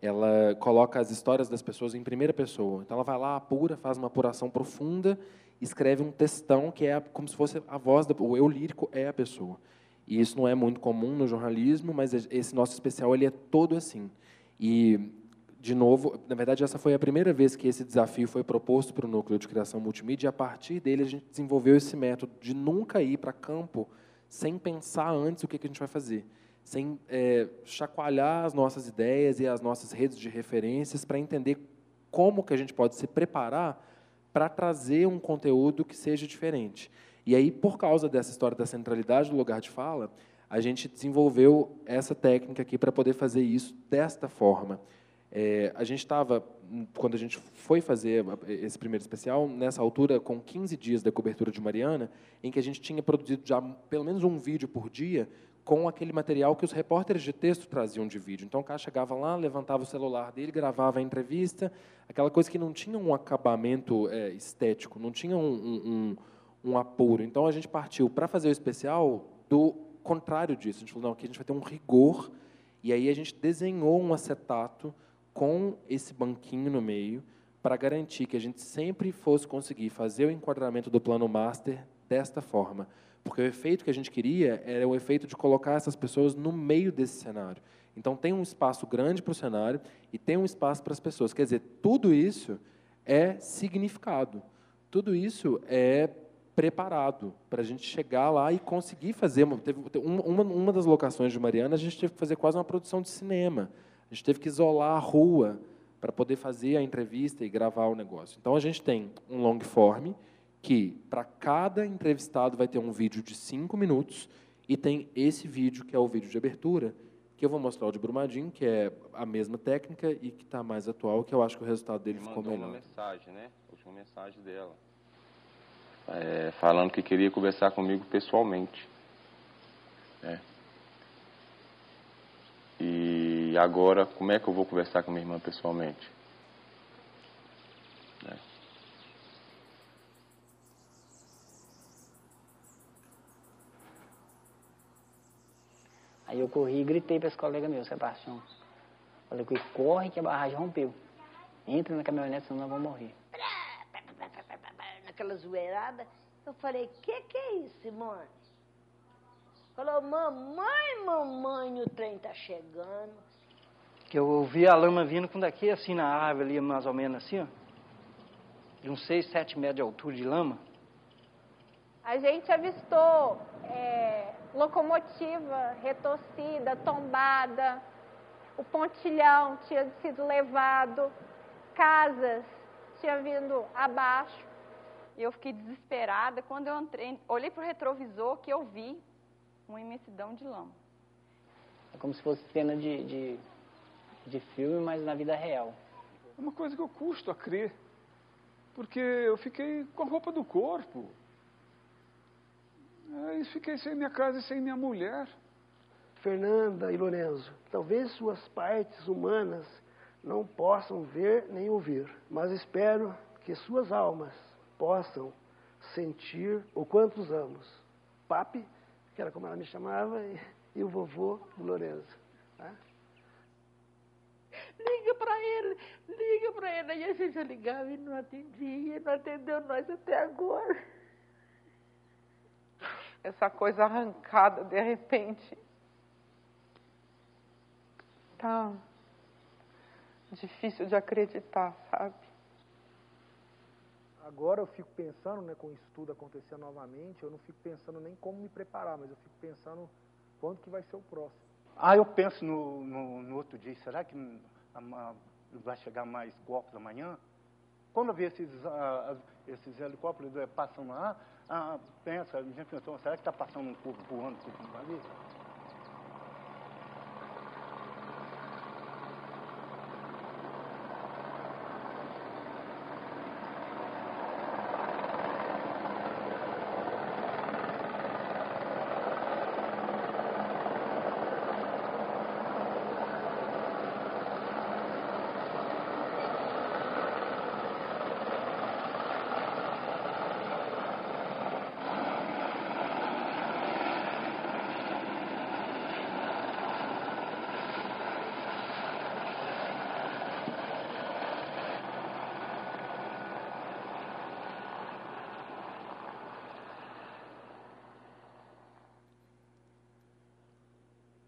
ela coloca as histórias das pessoas em primeira pessoa. Então ela vai lá, apura, faz uma apuração profunda, escreve um textão que é como se fosse a voz, do, o eu lírico é a pessoa. E isso não é muito comum no jornalismo, mas esse nosso especial ele é todo assim. E de novo, na verdade, essa foi a primeira vez que esse desafio foi proposto para o núcleo de criação multimídia, e a partir dele a gente desenvolveu esse método de nunca ir para campo sem pensar antes o que, a gente vai fazer, sem é, chacoalhar as nossas ideias e as nossas redes de referências para entender como que a gente pode se preparar para trazer um conteúdo que seja diferente. E aí, por causa dessa história da centralidade do lugar de fala, a gente desenvolveu essa técnica aqui para poder fazer isso desta forma. É, a gente estava, quando a gente foi fazer esse primeiro especial, nessa altura, com 15 dias da cobertura de Mariana, em que a gente tinha produzido já pelo menos um vídeo por dia com aquele material que os repórteres de texto traziam de vídeo. Então, o cara chegava lá, levantava o celular dele, gravava a entrevista, aquela coisa que não tinha um acabamento é, estético, não tinha um, um, um, apuro. Então, a gente partiu para fazer o especial do contrário disso. A gente falou, não, aqui a gente vai ter um rigor, e aí a gente desenhou um acetato com esse banquinho no meio para garantir que a gente sempre fosse conseguir fazer o enquadramento do plano master desta forma. Porque o efeito que a gente queria era o efeito de colocar essas pessoas no meio desse cenário. Então, tem um espaço grande para o cenário e tem um espaço para as pessoas. Quer dizer, tudo isso é significado. Tudo isso é preparado para a gente chegar lá e conseguir fazer. Uma, uma, uma das locações de Mariana, a gente teve que fazer quase uma produção de cinema. A gente teve que isolar a rua para poder fazer a entrevista e gravar o negócio. Então, a gente tem um long form, que para cada entrevistado vai ter um vídeo de cinco minutos, e tem esse vídeo, que é o vídeo de abertura, que eu vou mostrar o de Brumadinho, que é a mesma técnica e que está mais atual, que eu acho que o resultado dele ficou melhor. uma mensagem, né? Última mensagem dela. é, falando que queria conversar comigo pessoalmente. Né? E agora, como é que eu vou conversar com minha irmã pessoalmente? Né? Aí eu corri e gritei para esse colega meu, Sebastião. Falei que corre que a barragem rompeu. Entra na caminhonete, senão nós vamos morrer. Naquela zoeirada, eu falei, que que é isso, Simone? Falou, mamãe, mamãe, o trem tá chegando. Que eu ouvi a lama vindo com daqui, assim, na árvore ali, mais ou menos assim, ó. De uns 6, 7 metros de altura de lama. A gente avistou é, locomotiva retorcida, tombada, o pontilhão tinha sido levado, casas tinham vindo abaixo. E eu fiquei desesperada quando eu entrei, olhei para o retrovisor que eu vi uma imensidão de lama. É como se fosse cena de, de, de filme, mas na vida real. É uma coisa que eu custo a crer, porque eu fiquei com a roupa do corpo. Aí fiquei sem minha casa e sem minha mulher. Fernanda e Lorenzo, talvez suas partes humanas não possam ver nem ouvir, mas espero que suas almas possam sentir o quanto os amo. Papi, que era como ela me chamava, e, e o vovô do Lorenzo. Tá? Liga para ele, liga para ele. Aí a gente ligava e não atendia, não atendeu nós até agora. Essa coisa arrancada de repente. Tá difícil de acreditar, sabe? Agora eu fico pensando, né, com isso tudo acontecendo novamente, eu não fico pensando nem como me preparar, mas eu fico pensando quando que vai ser o próximo. Ah, eu penso no, no, no outro dia, será que vai chegar mais corpos amanhã? Quando eu vi esses, uh, esses helicópteros passando lá, ah, pensa, a gente pensou, será que está passando um corpo voando ali?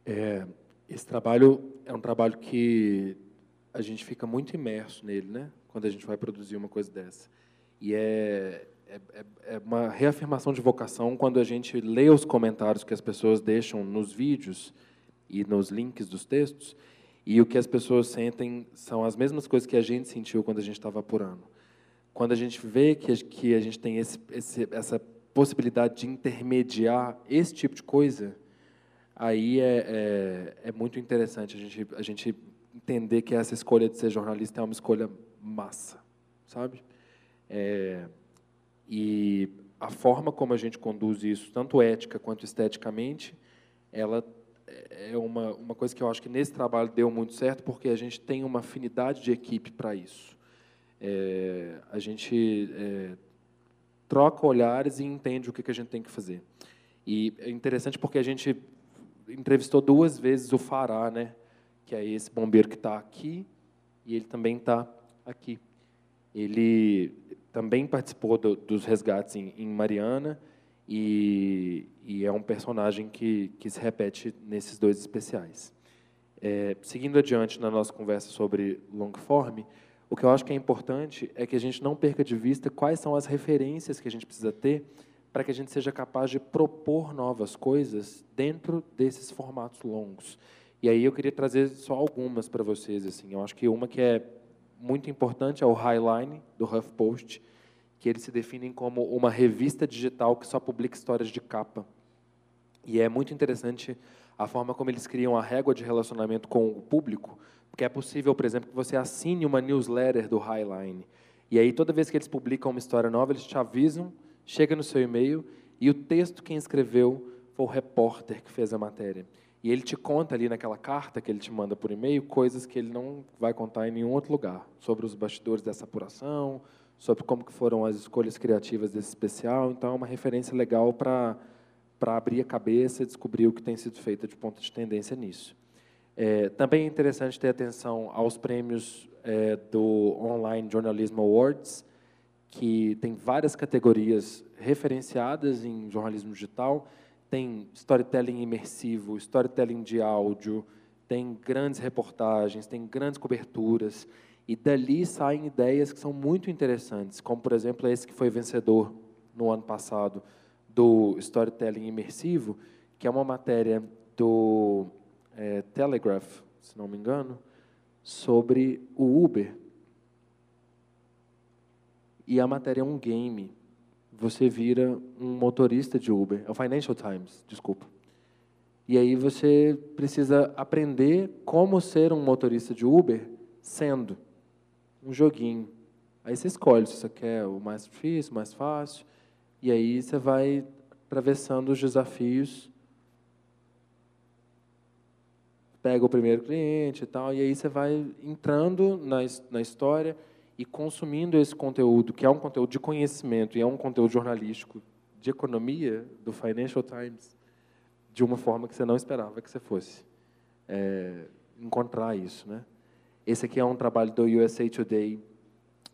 É, esse trabalho é um trabalho que a gente fica muito imerso nele, né? Quando a gente vai produzir uma coisa dessa. E é, é, é, é uma reafirmação de vocação quando a gente lê os comentários que as pessoas deixam nos vídeos e nos links dos textos, e o que as pessoas sentem são as mesmas coisas que a gente sentiu quando a gente estava apurando. Quando a gente vê que, que a gente tem esse, esse, essa possibilidade de intermediar esse tipo de coisa, aí é, é, é, muito interessante a gente, a gente entender que essa escolha de ser jornalista é uma escolha massa, sabe? É, e a forma como a gente conduz isso, tanto ética quanto esteticamente, ela é uma, uma coisa que eu acho que nesse trabalho deu muito certo, porque a gente tem uma afinidade de equipe para isso. É, a gente é, troca olhares e entende o que, que a gente tem que fazer. E é interessante porque a gente entrevistou duas vezes o Fará, né? Que é esse bombeiro que está aqui e ele também está aqui. Ele também participou do, dos resgates em, em Mariana e, e, é um personagem que, que se repete nesses dois especiais. É, seguindo adiante na nossa conversa sobre long form, o que eu acho que é importante é que a gente não perca de vista quais são as referências que a gente precisa ter para que a gente seja capaz de propor novas coisas dentro desses formatos longos. E aí eu queria trazer só algumas para vocês. Assim, eu acho que uma que é muito importante é o Highline do HuffPost, que eles se definem como uma revista digital que só publica histórias de capa. E é muito interessante a forma como eles criam a régua de relacionamento com o público, porque é possível, por exemplo, que você assine uma newsletter do Highline. E aí, toda vez que eles publicam uma história nova, eles te avisam chega no seu e-mail e o texto quem escreveu foi o repórter que fez a matéria. E ele te conta ali naquela carta que ele te manda por e-mail coisas que ele não vai contar em nenhum outro lugar, sobre os bastidores dessa apuração, sobre como que foram as escolhas criativas desse especial. Então é uma referência legal para para abrir a cabeça e descobrir o que tem sido feito de ponto de tendência nisso. É, também é interessante ter atenção aos prêmios é, do Online Journalism Awards, que tem várias categorias referenciadas em jornalismo digital. Tem storytelling imersivo, storytelling de áudio, tem grandes reportagens, tem grandes coberturas. E dali saem ideias que são muito interessantes, como, por exemplo, esse que foi vencedor no ano passado do storytelling imersivo, que é uma matéria do é, Telegraph, se não me engano, sobre o Uber. E a matéria é um game. Você vira um motorista de Uber. É o Financial Times, desculpa. E aí você precisa aprender como ser um motorista de Uber sendo um joguinho. Aí você escolhe se você quer o mais difícil, o mais fácil. E aí você vai atravessando os desafios. Pega o primeiro cliente e tal, e aí você vai entrando na, na história e consumindo esse conteúdo, que é um conteúdo de conhecimento e é um conteúdo jornalístico de economia do Financial Times, de uma forma que você não esperava que você fosse é, encontrar isso, né? Esse aqui é um trabalho do USA Today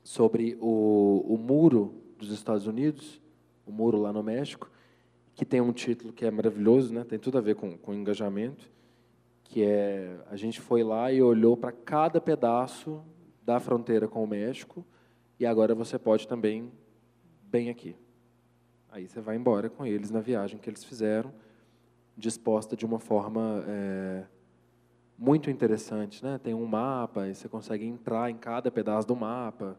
sobre o, o muro dos Estados Unidos, o muro lá no México, que tem um título que é maravilhoso, né? Tem tudo a ver com, com engajamento, que é a gente foi lá e olhou para cada pedaço da fronteira com o México e agora você pode também bem aqui. Aí você vai embora com eles na viagem que eles fizeram, disposta de uma forma é, muito interessante, né? Tem um mapa e você consegue entrar em cada pedaço do mapa,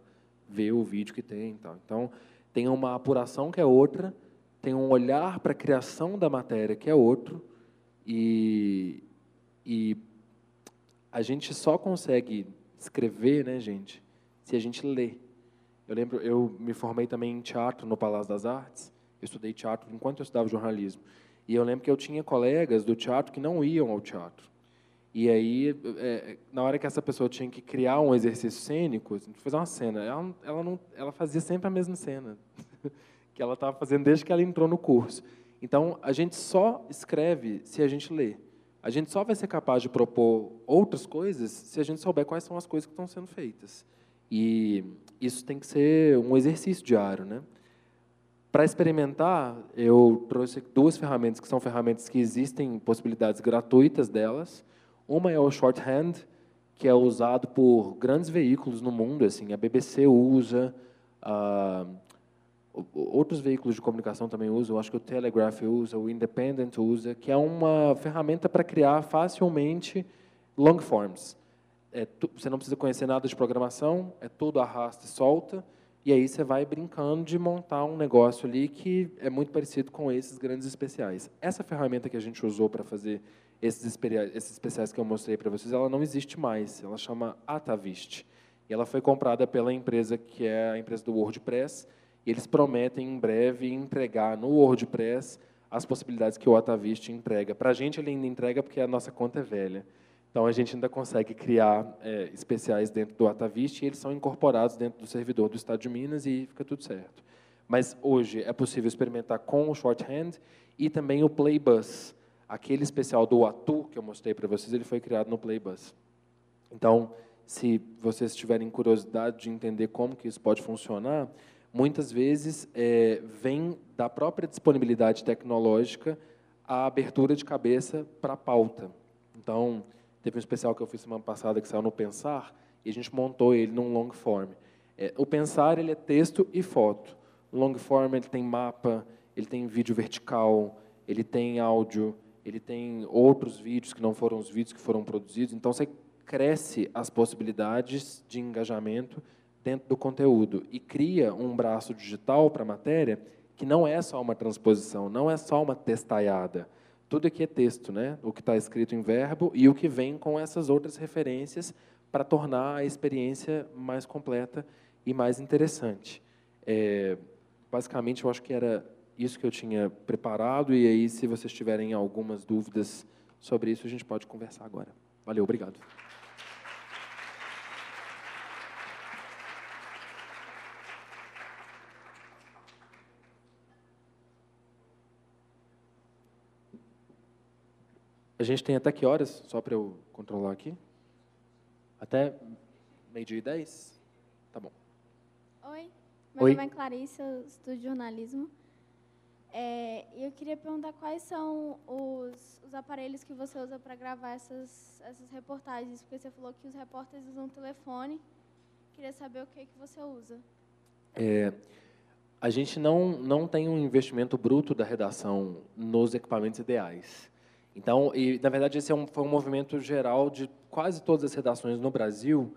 ver o vídeo que tem, tal. Então tem uma apuração que é outra, tem um olhar para a criação da matéria que é outro e, e a gente só consegue escrever, né, gente, se a gente lê. Eu lembro, eu me formei também em teatro no Palácio das Artes. Eu estudei teatro enquanto eu estudava jornalismo. E eu lembro que eu tinha colegas do teatro que não iam ao teatro. E aí, é, na hora que essa pessoa tinha que criar um exercício cênico, fazer uma cena, ela, ela, não, ela fazia sempre a mesma cena que ela estava fazendo desde que ela entrou no curso. Então, a gente só escreve se a gente lê. A gente só vai ser capaz de propor outras coisas se a gente souber quais são as coisas que estão sendo feitas. E isso tem que ser um exercício diário, né? Para experimentar, eu trouxe duas ferramentas que são ferramentas que existem possibilidades gratuitas delas. Uma é o Shorthand, que é usado por grandes veículos no mundo, assim, a BBC usa, a outros veículos de comunicação também usam, acho que o Telegraph usa, o Independent usa, que é uma ferramenta para criar facilmente long forms. É, tu, você não precisa conhecer nada de programação, é tudo arrasta e solta, e aí você vai brincando de montar um negócio ali que é muito parecido com esses grandes especiais. Essa ferramenta que a gente usou para fazer esses, esses especiais que eu mostrei para vocês, ela não existe mais, ela chama Atavist. E ela foi comprada pela empresa que é a empresa do WordPress, e eles prometem em breve entregar no WordPress as possibilidades que o Atavist entrega. Para a gente, ele ainda entrega porque a nossa conta é velha. Então, a gente ainda consegue criar é, especiais dentro do Atavist e eles são incorporados dentro do servidor do Estado de Minas e fica tudo certo. Mas hoje é possível experimentar com o Shorthand e também o Playbus. Aquele especial do Atu que eu mostrei para vocês, ele foi criado no Playbus. Então, se vocês tiverem curiosidade de entender como que isso pode funcionar, muitas vezes é, vem da própria disponibilidade tecnológica a abertura de cabeça para a pauta. Então, teve um especial que eu fiz semana passada que saiu no Pensar e a gente montou ele num long form. É, o Pensar ele é texto e foto. O long form ele tem mapa, ele tem vídeo vertical, ele tem áudio, ele tem outros vídeos que não foram os vídeos que foram produzidos. Então, você cresce as possibilidades de engajamento dentro do conteúdo e cria um braço digital para a matéria que não é só uma transposição, não é só uma testaiada. Tudo aqui é texto, né? O que está escrito em verbo e o que vem com essas outras referências para tornar a experiência mais completa e mais interessante. É, basicamente, eu acho que era isso que eu tinha preparado. E aí, se vocês tiverem algumas dúvidas sobre isso, a gente pode conversar agora. Valeu, obrigado. A gente tem até que horas, só para eu controlar aqui? Até meio-dia e dez? Tá bom. Oi, meu Oi. nome é Clarice, eu estudo jornalismo. É, eu queria perguntar quais são os, os aparelhos que você usa para gravar essas, essas reportagens, porque você falou que os repórteres usam telefone. Queria saber o que, que você usa. É, a gente não, não tem um investimento bruto da redação nos equipamentos ideais. Então, e, na verdade, esse é um, foi um movimento geral de quase todas as redações no Brasil,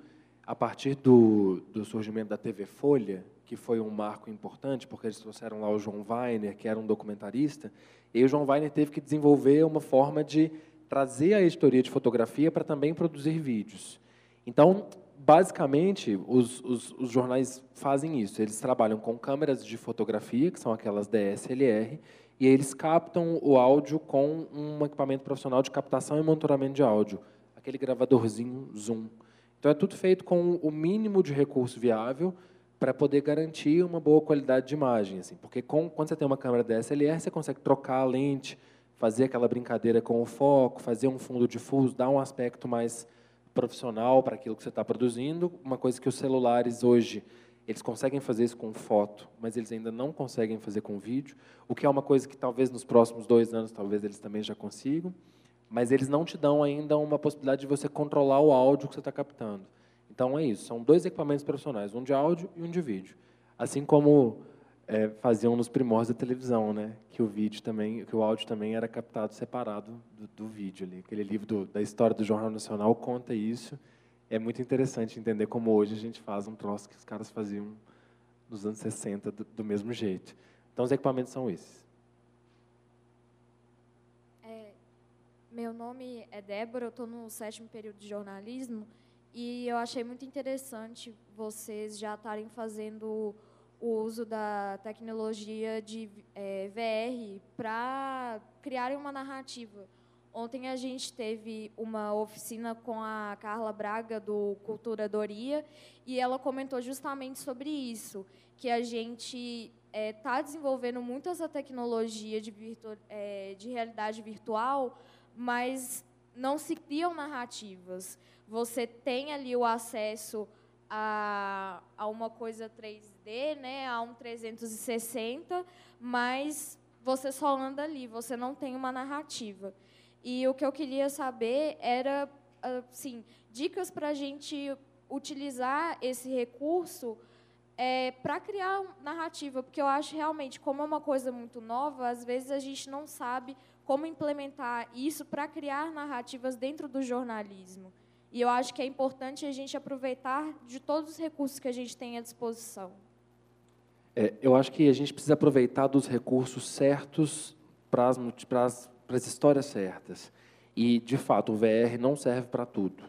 a partir do, do surgimento da TV Folha, que foi um marco importante, porque eles trouxeram lá o João Weiner, que era um documentarista, e o João Weiner teve que desenvolver uma forma de trazer a editoria de fotografia para também produzir vídeos. Então, basicamente, os, os, os, jornais fazem isso. Eles trabalham com câmeras de fotografia, que são aquelas DSLR, e eles captam o áudio com um equipamento profissional de captação e monitoramento de áudio, aquele gravadorzinho Zoom. Então, é tudo feito com o mínimo de recurso viável para poder garantir uma boa qualidade de imagem. Assim, porque com, quando você tem uma câmera DSLR, você consegue trocar a lente, fazer aquela brincadeira com o foco, fazer um fundo difuso, dar um aspecto mais profissional para aquilo que você está produzindo, uma coisa que os celulares hoje eles conseguem fazer isso com foto, mas eles ainda não conseguem fazer com vídeo, o que é uma coisa que talvez nos próximos dois anos talvez eles também já consigam, mas eles não te dão ainda uma possibilidade de você controlar o áudio que você está captando. Então é isso, são dois equipamentos profissionais, um de áudio e um de vídeo, assim como é, faziam nos primórdios da televisão, né? Que o vídeo também, que o áudio também era captado separado do, do vídeo ali. Aquele livro do, da história do Jornal Nacional conta isso. É muito interessante entender como hoje a gente faz um troço que os caras faziam nos anos 60 do, do mesmo jeito. Então os equipamentos são esses. É, meu nome é Débora, eu estou no sétimo período de jornalismo e eu achei muito interessante vocês já estarem fazendo o uso da tecnologia de é, VR para criarem uma narrativa. Ontem a gente teve uma oficina com a Carla Braga, do Cultura Doria, e ela comentou justamente sobre isso, que a gente está é, desenvolvendo muito essa tecnologia de, virtu é, de realidade virtual, mas não se criam narrativas. Você tem ali o acesso a, a uma coisa 3D, né, a um 360, mas você só anda ali, você não tem uma narrativa. E o que eu queria saber era, assim, dicas para a gente utilizar esse recurso é, para criar narrativa, porque eu acho realmente, como é uma coisa muito nova, às vezes a gente não sabe como implementar isso para criar narrativas dentro do jornalismo. E eu acho que é importante a gente aproveitar de todos os recursos que a gente tem à disposição. É, eu acho que a gente precisa aproveitar dos recursos certos para as, para as, histórias certas. E, de fato, o VR não serve para tudo.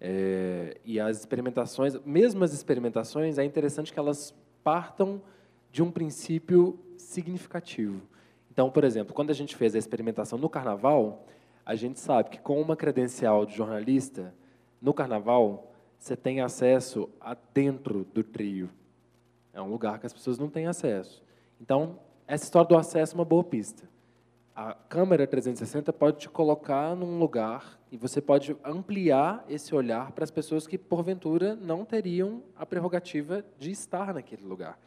É, e as experimentações, mesmo as experimentações, é interessante que elas partam de um princípio significativo. Então, por exemplo, quando a gente fez a experimentação no Carnaval, a gente sabe que com uma credencial de jornalista, no Carnaval, você tem acesso a dentro do trio. É um lugar que as pessoas não têm acesso. Então, essa história do acesso é uma boa pista. A câmera 360 pode te colocar num lugar e você pode ampliar esse olhar para as pessoas que, porventura, não teriam a prerrogativa de estar naquele lugar.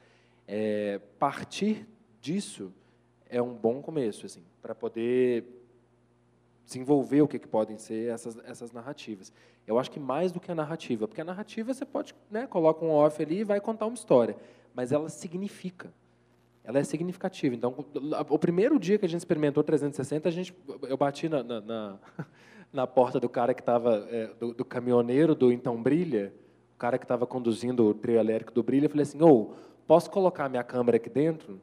É, partir disso é um bom começo, assim, para poder desenvolver o que, que podem ser essas, essas narrativas. Eu acho que mais do que a narrativa, porque a narrativa você pode, né, coloca um off ali e vai contar uma história, mas ela significa. Ela é significativa. Então, o primeiro dia que a gente experimentou 360, a gente, eu bati na, na, na, porta do cara que estava, é, do, do, caminhoneiro do Então Brilha, o cara que estava conduzindo o trio elétrico do Brilha, eu falei assim, ô, oh, posso colocar minha câmera aqui dentro?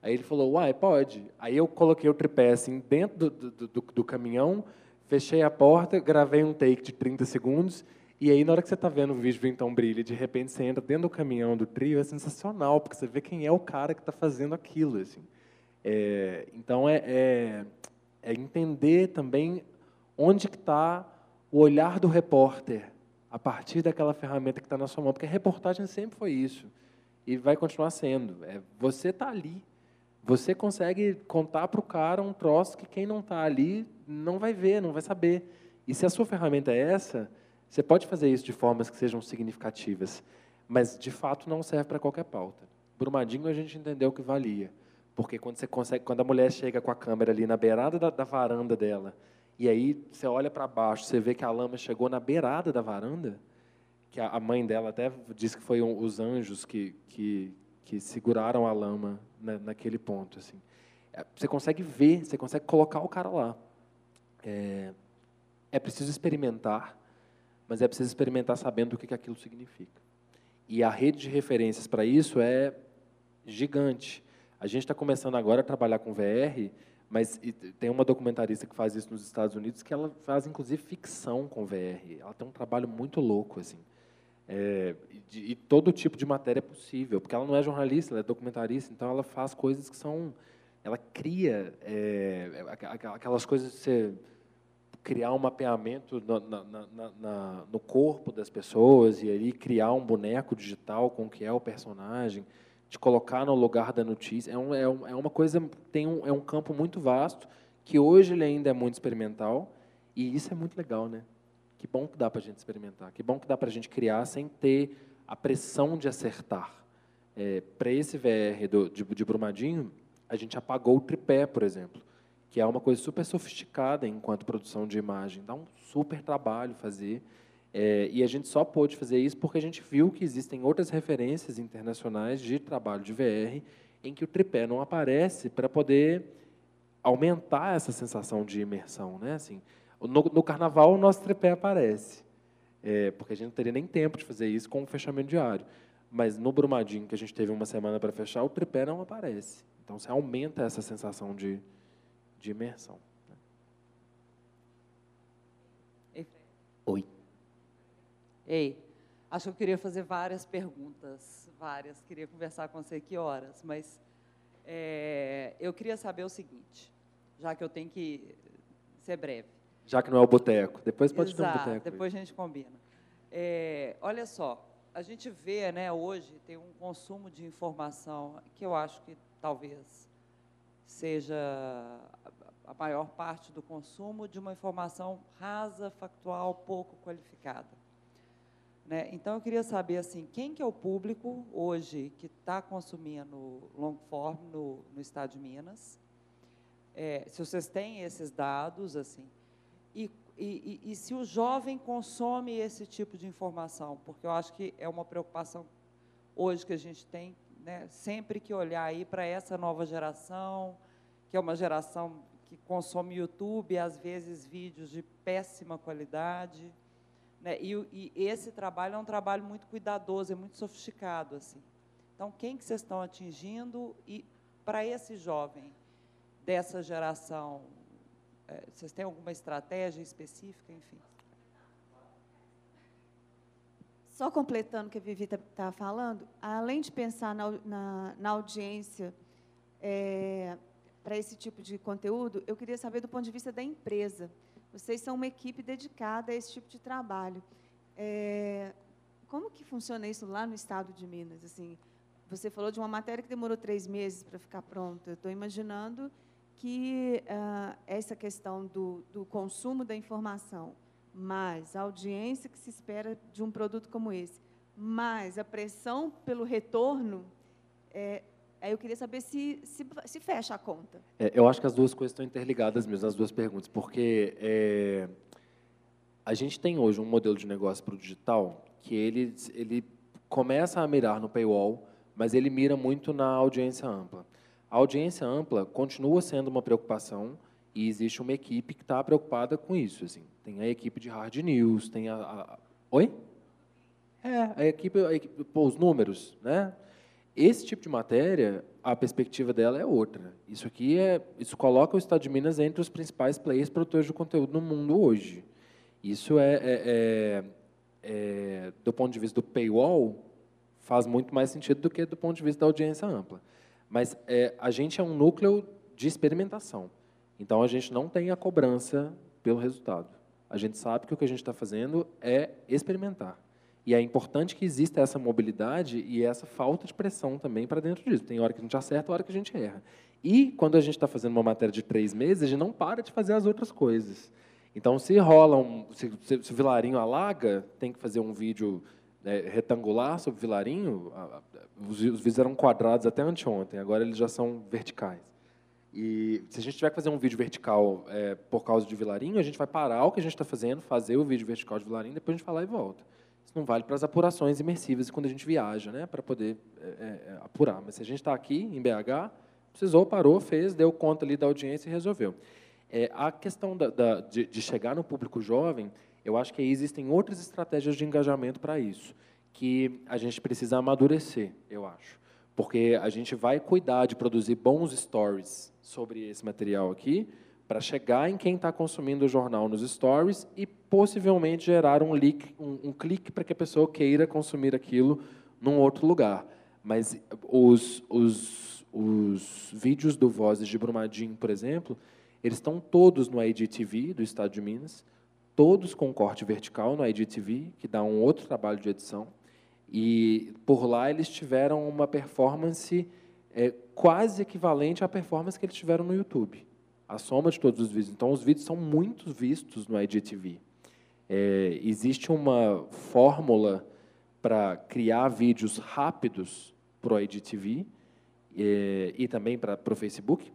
Aí ele falou, uai, pode. Aí eu coloquei o tripé assim dentro do, do, do, do caminhão, fechei a porta, gravei um take de 30 segundos E aí, na hora que você está vendo o vídeo Então Brilha, de repente você entra dentro do caminhão do trio, é sensacional, porque você vê quem é o cara que está fazendo aquilo. Assim. É, então, é, é, é, entender também onde está o olhar do repórter a partir daquela ferramenta que está na sua mão, porque a reportagem sempre foi isso e vai continuar sendo. É, você está ali, você consegue contar para o cara um troço que quem não está ali não vai ver, não vai saber. E se a sua ferramenta é essa, você pode fazer isso de formas que sejam significativas, mas de fato não serve para qualquer pauta. Brumadinho a gente entendeu que valia, porque quando você consegue, quando a mulher chega com a câmera ali na beirada da, da varanda dela, e aí você olha para baixo, você vê que a lama chegou na beirada da varanda, que a, a mãe dela até disse que foi um, os anjos que, que, que seguraram a lama na, naquele ponto, assim. É, você consegue ver, você consegue colocar o cara lá. É, é preciso experimentar mas é preciso experimentar sabendo o que, aquilo significa. E a rede de referências para isso é gigante. A gente está começando agora a trabalhar com VR, mas tem uma documentarista que faz isso nos Estados Unidos que ela faz inclusive ficção com VR. Ela tem um trabalho muito louco assim. É, e, e, todo tipo de matéria é possível, porque ela não é jornalista, ela é documentarista, então ela faz coisas que são, ela cria é, aquelas coisas que você criar um mapeamento no, na, na, na, no corpo das pessoas e ali criar um boneco digital com o que é o personagem, de colocar no lugar da notícia. É, um, é, um, é uma coisa, tem um, é um campo muito vasto, que hoje ele ainda é muito experimental, e isso é muito legal, né? Que bom que dá para a gente experimentar, que bom que dá para a gente criar sem ter a pressão de acertar. É, para esse VR do, de, de Brumadinho, a gente apagou o tripé, por exemplo que é uma coisa super sofisticada enquanto produção de imagem. Dá um super trabalho fazer. É, e a gente só pôde fazer isso porque a gente viu que existem outras referências internacionais de trabalho de VR em que o tripé não aparece para poder aumentar essa sensação de imersão. Né? Assim, no, no carnaval, o nosso tripé aparece, é, porque a gente não teria nem tempo de fazer isso com o fechamento diário. Mas no Brumadinho, que a gente teve uma semana para fechar, o tripé não aparece. Então, você aumenta essa sensação de, de imersão. Ei. Oi. Ei, acho que eu queria fazer várias perguntas, várias. Queria conversar com você que horas, mas é, eu queria saber o seguinte, já que eu tenho que ser breve. Já que não é o boteco. Depois pode Exato, ter um boteco. Depois a gente combina. É, olha só, a gente vê, né, hoje tem um consumo de informação que eu acho que talvez seja a maior parte do consumo de uma informação rasa, factual, pouco qualificada. Né? Então, eu queria saber assim, quem que é o público hoje que está consumindo long form no, no estado de Minas? É, se vocês têm esses dados, assim, e, e, e, se o jovem consome esse tipo de informação, porque eu acho que é uma preocupação hoje que a gente tem né, sempre que olhar aí para essa nova geração, que é uma geração que consome YouTube, às vezes vídeos de péssima qualidade. Né? E, e, esse trabalho é um trabalho muito cuidadoso, é muito sofisticado. assim. Então, quem que vocês estão atingindo? E para esse jovem dessa geração, é, vocês têm alguma estratégia específica, enfim? Só completando o que a Vivi está tá falando, além de pensar na, na, na audiência é, para esse tipo de conteúdo, eu queria saber do ponto de vista da empresa. Vocês são uma equipe dedicada a esse tipo de trabalho. É, como que funciona isso lá no estado de Minas? Assim, você falou de uma matéria que demorou três meses para ficar pronta. Estou imaginando que uh, essa questão do, do consumo da informação mais a audiência que se espera de um produto como esse, mais a pressão pelo retorno, é, eu queria saber se, se, se fecha a conta. É, eu acho que as duas coisas estão interligadas mesmo, as duas perguntas, porque é, a gente tem hoje um modelo de negócio para o digital que ele, ele começa a mirar no paywall, mas ele mira muito na audiência ampla. A audiência ampla continua sendo uma preocupação, e existe uma equipe que está preocupada com isso. Assim. Tem a equipe de hard news, tem a. a... Oi? É, a equipe, a equipe pô, os números, né? Esse tipo de matéria, a perspectiva dela é outra. Isso aqui é, isso coloca o Estado de Minas entre os principais players produtores de conteúdo no mundo hoje. Isso é, é, é é, do ponto de vista do paywall, faz muito mais sentido do que do ponto de vista da audiência ampla. Mas é, a gente é um núcleo de experimentação. Então, a gente não tem a cobrança pelo resultado. A gente sabe que o que a gente está fazendo é experimentar. E é importante que exista essa mobilidade e essa falta de pressão também para dentro disso. Tem hora que a gente acerta, hora que a gente erra. E quando a gente está fazendo uma matéria de três meses, a gente não para de fazer as outras coisas. Então, se rola um, se, se, se o Vilarinho alaga, tem que fazer um vídeo é, retangular sobre o Vilarinho. Os, os vídeos eram quadrados até anteontem, agora eles já são verticais. E se a gente tiver que fazer um vídeo vertical é, por causa de Vilarinho, a gente vai parar o que a gente está fazendo, fazer o vídeo vertical de Vilarinho, depois a gente falar e volta. Isso não vale para as apurações imersivas quando a gente viaja, né, para poder é, é, é, apurar. Mas se a gente está aqui em BH, precisou, parou, fez, deu conta ali da audiência e resolveu. É, a questão da, da, de, de, chegar no público jovem, eu acho que aí existem outras estratégias de engajamento para isso, que a gente precisa amadurecer, eu acho. Porque a gente vai cuidar de produzir bons stories sobre esse material aqui, para chegar em quem está consumindo o jornal nos stories e possivelmente gerar um, leak, um, um clique para que a pessoa queira consumir aquilo num outro lugar. Mas os, os, os vídeos do Vozes de Brumadinho, por exemplo, eles estão todos no IGTV do Estado de Minas, todos com corte vertical no IGTV, que dá um outro trabalho de edição. E por lá eles tiveram uma performance é, quase equivalente à performance que eles tiveram no YouTube a soma de todos os vídeos. Então, os vídeos são muito vistos no IGTV. É, existe uma fórmula para criar vídeos rápidos para o IGTV é, e também para o Facebook.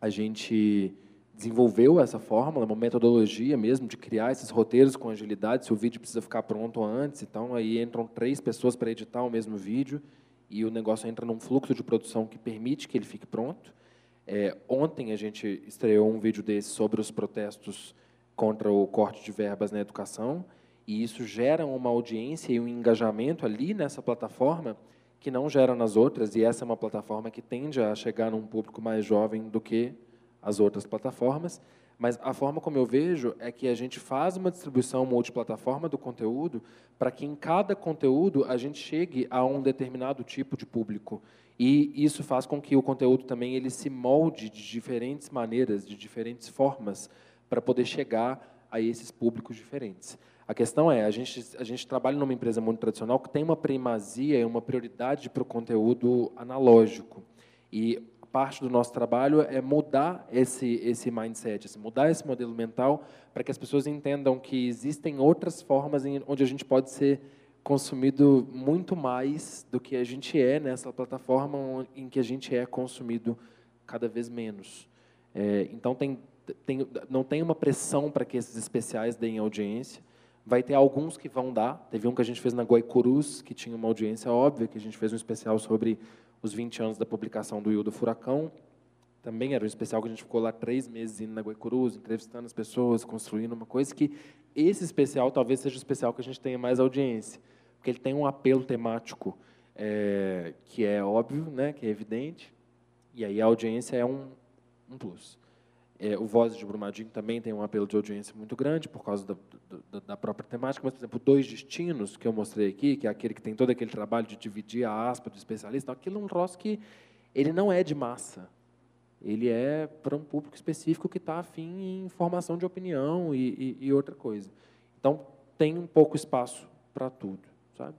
A gente desenvolveu essa fórmula, uma metodologia mesmo de criar esses roteiros com agilidade, se o vídeo precisa ficar pronto antes. Então, aí entram três pessoas para editar o mesmo vídeo e o negócio entra num fluxo de produção que permite que ele fique pronto. É, ontem a gente estreou um vídeo desse sobre os protestos contra o corte de verbas na educação, e isso gera uma audiência e um engajamento ali nessa plataforma que não gera nas outras, e essa é uma plataforma que tende a chegar num público mais jovem do que as outras plataformas. Mas a forma como eu vejo é que a gente faz uma distribuição multiplataforma do conteúdo para que em cada conteúdo a gente chegue a um determinado tipo de público. E isso faz com que o conteúdo também ele se molde de diferentes maneiras, de diferentes formas, para poder chegar a esses públicos diferentes. A questão é, a gente, a gente trabalha numa empresa muito tradicional que tem uma primazia e uma prioridade para o conteúdo analógico. E parte do nosso trabalho é mudar esse, esse mindset, assim, mudar esse modelo mental para que as pessoas entendam que existem outras formas em, onde a gente pode ser consumido muito mais do que a gente é nessa plataforma em que a gente é consumido cada vez menos. É, então, tem, tem, não tem uma pressão para que esses especiais deem audiência. Vai ter alguns que vão dar. Teve um que a gente fez na Guaicurus, que tinha uma audiência óbvia, que a gente fez um especial sobre os 20 anos da publicação do Ildo Furacão. Também era um especial que a gente ficou lá três meses indo na Guaicurus, entrevistando as pessoas, construindo uma coisa que esse especial talvez seja o especial que a gente tenha mais audiência, porque ele tem um apelo temático é, que é óbvio, né, que é evidente, e aí a audiência é um, um plus. É, o Vozes de Brumadinho também tem um apelo de audiência muito grande por causa da, da, da, própria temática, mas, por exemplo, Dois Destinos, que eu mostrei aqui, que é aquele que tem todo aquele trabalho de dividir a aspa do especialista, aquilo é um troço que ele não é de massa. Ele é para um público específico que está afim em formação de opinião e, e, e outra coisa. Então, tem um pouco espaço para tudo, sabe?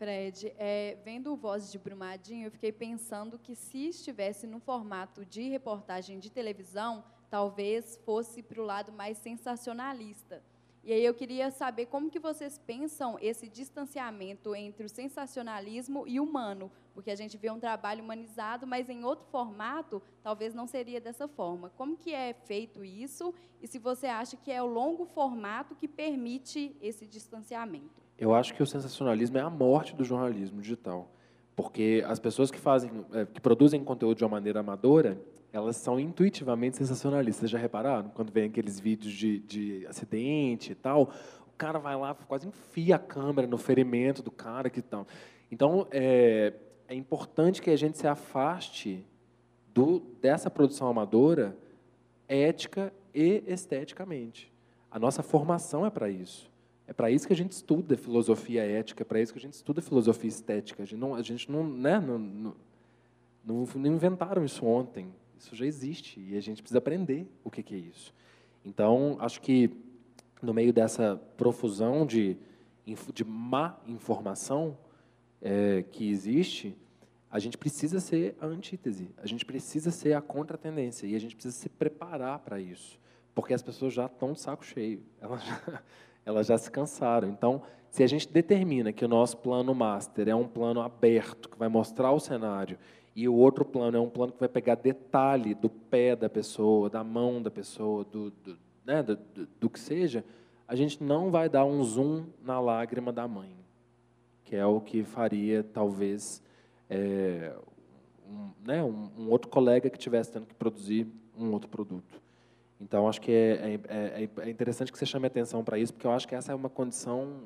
Fred, é, vendo o Voz de Brumadinho, eu fiquei pensando que se estivesse no formato de reportagem de televisão, talvez fosse para o lado mais sensacionalista. E aí eu queria saber como que vocês pensam esse distanciamento entre o sensacionalismo e o humano, porque a gente vê um trabalho humanizado, mas em outro formato, talvez não seria dessa forma. Como que é feito isso? E se você acha que é o longo formato que permite esse distanciamento? Eu acho que o sensacionalismo é a morte do jornalismo digital, porque as pessoas que fazem, é, que produzem conteúdo de uma maneira amadora, elas são intuitivamente sensacionalistas. Vocês já repararam? Quando vem aqueles vídeos de, de acidente e tal, o cara vai lá, quase enfia a câmera no ferimento do cara que tal. Então, é, é importante que a gente se afaste do, dessa produção amadora ética e esteticamente. A nossa formação é para isso. É para isso que a gente estuda filosofia ética, é para isso que a gente estuda filosofia estética. A gente não, a gente não, né, não, não, não inventaram isso ontem. Isso já existe e a gente precisa aprender o que, que é isso. Então, acho que no meio dessa profusão de, de má informação é, que existe, a gente precisa ser a antítese, a gente precisa ser a contratendência e a gente precisa se preparar para isso, porque as pessoas já estão de saco cheio, elas já, elas já se cansaram. Então, se a gente determina que o nosso plano master é um plano aberto, que vai mostrar o cenário, e o outro plano é um plano que vai pegar detalhe do pé da pessoa, da mão da pessoa, do, do, né, do, do, que seja, a gente não vai dar um zoom na lágrima da mãe, que é o que faria, talvez, é, um, né, um, um, outro colega que estivesse tendo que produzir um outro produto. Então, acho que é, é, é, é interessante que você chame atenção para isso, porque eu acho que essa é uma condição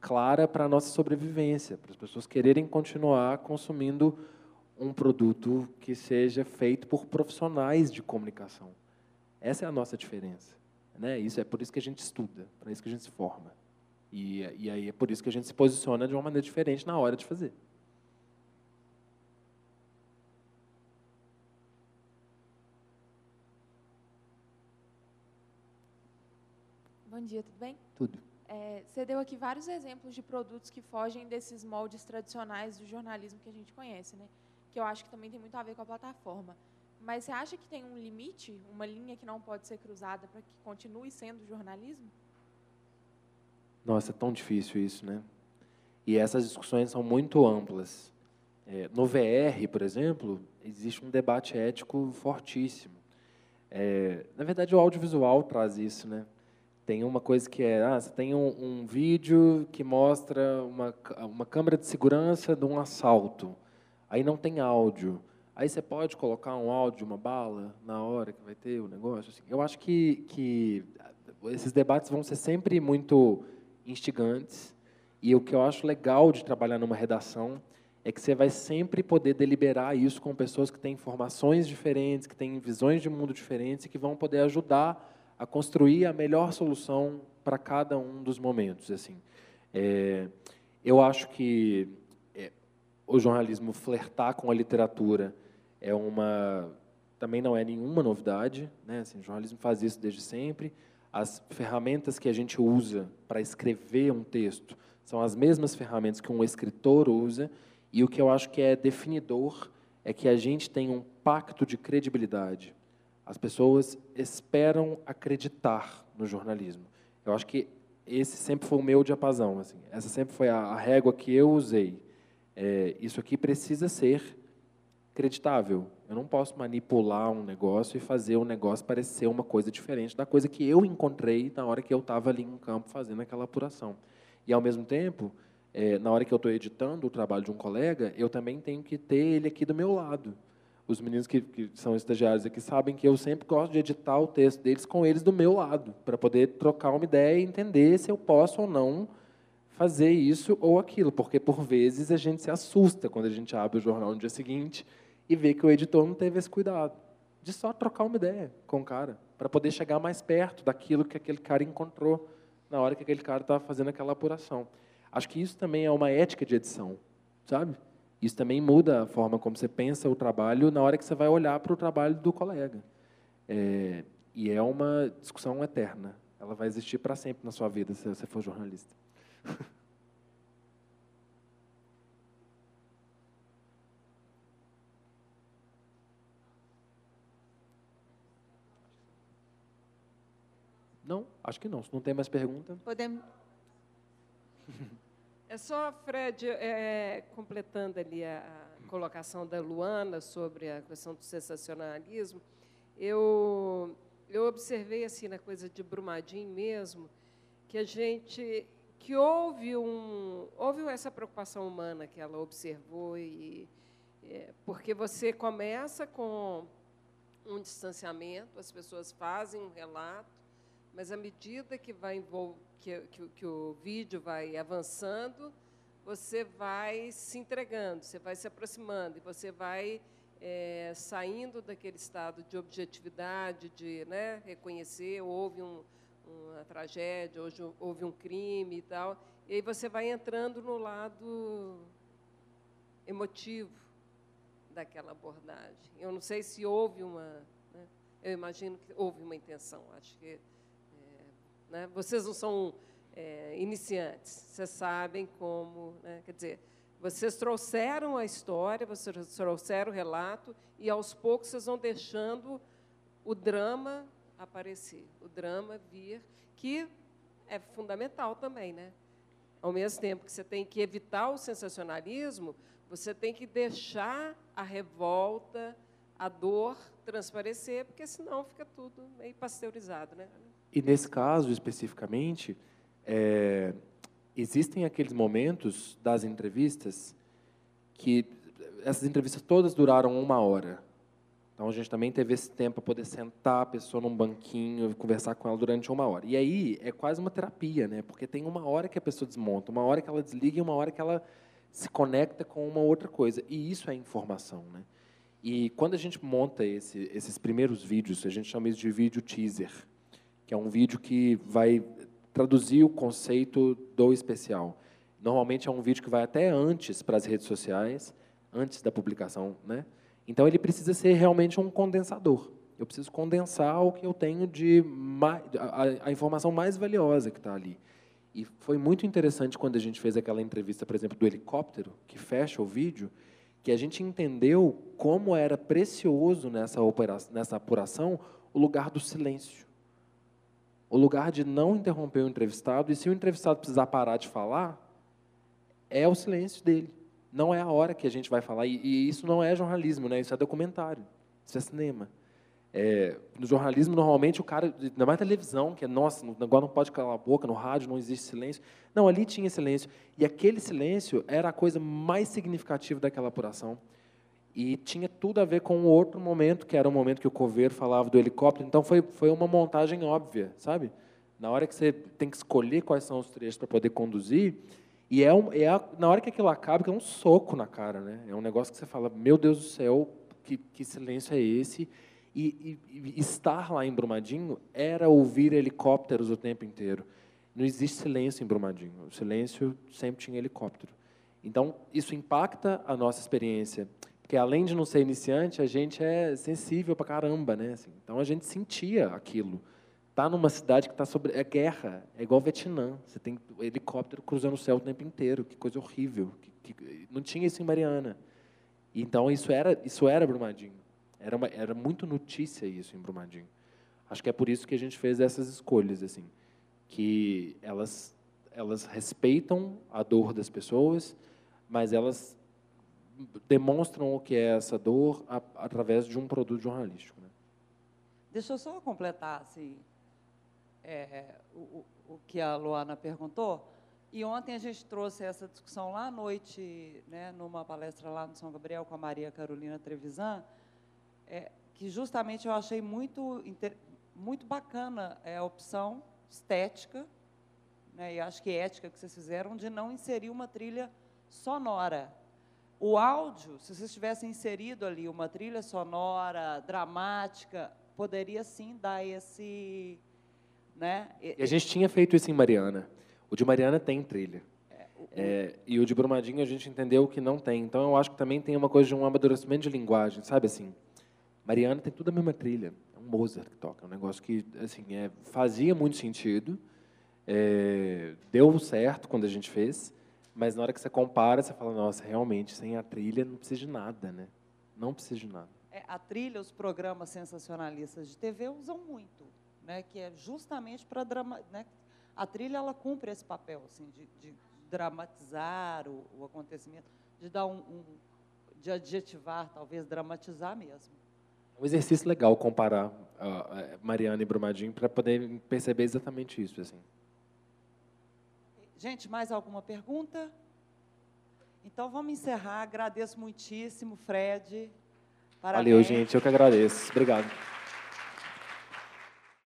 clara para a nossa sobrevivência, para as pessoas quererem continuar consumindo um produto que seja feito por profissionais de comunicação. Essa é a nossa diferença. Né? Isso é por isso que a gente estuda, para isso que a gente se forma. E, e aí é por isso que a gente se posiciona de uma maneira diferente na hora de fazer. Bom dia, tudo bem? Tudo. É, você deu aqui vários exemplos de produtos que fogem desses moldes tradicionais do jornalismo que a gente conhece, né? que eu acho que também tem muito a ver com a plataforma. Mas você acha que tem um limite, uma linha que não pode ser cruzada para que continue sendo jornalismo? Nossa, é tão difícil isso, né? E essas discussões são muito amplas. É, no VR, por exemplo, existe um debate ético fortíssimo. É, na verdade, o audiovisual traz isso, né? Tem uma coisa que é, ah, você tem um, um vídeo que mostra uma, uma câmera de segurança de um assalto. Aí não tem áudio. Aí você pode colocar um áudio, uma bala, na hora que vai ter o negócio. Assim. Eu acho que, que esses debates vão ser sempre muito instigantes. E o que eu acho legal de trabalhar numa redação é que você vai sempre poder deliberar isso com pessoas que têm informações diferentes, que têm visões de mundo diferentes e que vão poder ajudar a construir a melhor solução para cada um dos momentos. Assim, é, eu acho que é, o jornalismo flertar com a literatura é uma também não é nenhuma novidade, né? Assim, o jornalismo faz isso desde sempre. As ferramentas que a gente usa para escrever um texto são as mesmas ferramentas que um escritor usa, e o que eu acho que é definidor é que a gente tem um pacto de credibilidade. As pessoas esperam acreditar no jornalismo. Eu acho que esse sempre foi o meu diapasão. Assim. Essa sempre foi a, régua que eu usei. É, isso aqui precisa ser acreditável. Eu não posso manipular um negócio e fazer o negócio parecer uma coisa diferente da coisa que eu encontrei na hora que eu estava ali em campo fazendo aquela apuração. E, ao mesmo tempo, é, na hora que eu estou editando o trabalho de um colega, eu também tenho que ter ele aqui do meu lado. Os meninos que, que são estagiários aqui sabem que eu sempre gosto de editar o texto deles com eles do meu lado, para poder trocar uma ideia e entender se eu posso ou não fazer isso ou aquilo, porque por vezes a gente se assusta quando a gente abre o jornal no dia seguinte e vê que o editor não teve esse cuidado de só trocar uma ideia com o cara, para poder chegar mais perto daquilo que aquele cara encontrou na hora que aquele cara estava fazendo aquela apuração. Acho que isso também é uma ética de edição, sabe? Isso também muda a forma como você pensa o trabalho na hora que você vai olhar para o trabalho do colega. É, e é uma discussão eterna. Ela vai existir para sempre na sua vida se você for jornalista. Não, acho que não. Se não tem mais pergunta. Podemos. É só, Fred, é, completando ali a, colocação da Luana sobre a questão do sensacionalismo, eu, eu observei assim na coisa de Brumadinho mesmo, que a gente que houve um houve essa preocupação humana que ela observou e é, porque você começa com um distanciamento, as pessoas fazem um relato, mas à medida que vai envolver que, que, que o vídeo vai avançando, você vai se entregando, você vai se aproximando e você vai é, saindo daquele estado de objetividade, de né, reconhecer, houve um, uma tragédia, hoje houve um crime e tal, e aí você vai entrando no lado emotivo daquela abordagem. Eu não sei se houve uma, né, eu imagino que houve uma intenção. Acho que né, vocês não são é, iniciantes, vocês sabem como, né, quer dizer, vocês trouxeram a história, vocês trouxeram o relato, e aos poucos vocês vão deixando o drama aparecer, o drama vir, que é fundamental também, né? Ao mesmo tempo que você tem que evitar o sensacionalismo, você tem que deixar a revolta, a dor transparecer, porque senão fica tudo meio pasteurizado, né? E nesse caso especificamente, é, existem aqueles momentos das entrevistas que essas entrevistas todas duraram uma hora. Então a gente também teve esse tempo para poder sentar a pessoa num banquinho e conversar com ela durante uma hora. E aí é quase uma terapia, né? Porque tem uma hora que a pessoa desmonta, uma hora que ela desliga e uma hora que ela se conecta com uma outra coisa. E isso é informação, né? E quando a gente monta esse, esses primeiros vídeos, a gente chama isso de vídeo teaser, que é um vídeo que vai traduzir o conceito do especial. Normalmente é um vídeo que vai até antes para as redes sociais, antes da publicação, né? Então ele precisa ser realmente um condensador. Eu preciso condensar o que eu tenho de a, a informação mais valiosa que está ali. E foi muito interessante quando a gente fez aquela entrevista, por exemplo, do helicóptero, que fecha o vídeo, que a gente entendeu como era precioso nessa, operação, nessa apuração o lugar do silêncio o lugar de não interromper o entrevistado, e se o entrevistado precisar parar de falar, é o silêncio dele. Não é a hora que a gente vai falar. E, e isso não é jornalismo, né? isso é documentário, isso é cinema. É, no jornalismo, normalmente, o cara, ainda mais televisão, que é, nossa, agora não pode calar a boca, no rádio não existe silêncio. Não, ali tinha silêncio. E aquele silêncio era a coisa mais significativa daquela apuração. E tinha tudo a ver com um outro momento, que era o momento que o Coveiro falava do helicóptero. Então, foi, foi uma montagem óbvia, sabe? Na hora que você tem que escolher quais são os trechos para poder conduzir, e é, um, é a, na hora que aquilo acaba, que é um soco na cara, né? É um negócio que você fala, meu Deus do céu, que, que silêncio é esse? E, e, e, estar lá em Brumadinho era ouvir helicópteros o tempo inteiro. Não existe silêncio em Brumadinho. O silêncio sempre tinha helicóptero. Então, isso impacta a nossa experiência porque além de não ser iniciante, a gente é sensível pra caramba, né? Assim, então a gente sentia aquilo. Tá numa cidade que está sobre é guerra, é igual Vietnã. Você tem helicóptero cruzando o céu o tempo inteiro, que coisa horrível. Que, que, não tinha isso em Mariana. Então isso era isso era Brumadinho. Era uma, era muito notícia isso em Brumadinho. Acho que é por isso que a gente fez essas escolhas assim, que elas elas respeitam a dor das pessoas, mas elas demonstram o que é essa dor a, através de um produto jornalístico. Né? Deixa eu só completar assim, é, o, o, que a Luana perguntou. E ontem a gente trouxe essa discussão lá à noite, né, numa palestra lá no São Gabriel com a Maria Carolina Trevisan, é, que justamente eu achei muito, muito bacana é, a opção estética, né, e acho que ética que vocês fizeram, de não inserir uma trilha sonora o áudio, se vocês tivessem inserido ali uma trilha sonora dramática, poderia sim dar esse. Né? E a gente tinha feito isso em Mariana. O de Mariana tem trilha. É, o, é, e o de Brumadinho a gente entendeu que não tem. Então eu acho que também tem uma coisa de um amadurecimento de linguagem, sabe assim? Mariana tem tudo a mesma trilha. É um Mozart que toca, é um negócio que assim é, fazia muito sentido, é, deu certo quando a gente fez. Mas na hora que você compara, você fala, nossa, realmente, sem a trilha não precisa de nada, né? Não precisa de nada. É, a trilha, os programas sensacionalistas de TV usam muito, né? Que é justamente para drama, né? A trilha ela cumpre esse papel, assim, de, de dramatizar o, o, acontecimento, de dar um, um, de adjetivar, talvez dramatizar mesmo. Um exercício legal comparar uh, Mariana e Brumadinho para poder perceber exatamente isso, assim. Gente, mais alguma pergunta? Então vamos encerrar. Agradeço muitíssimo, Fred. Parabéns. Valeu, gente. Eu que agradeço. Obrigado.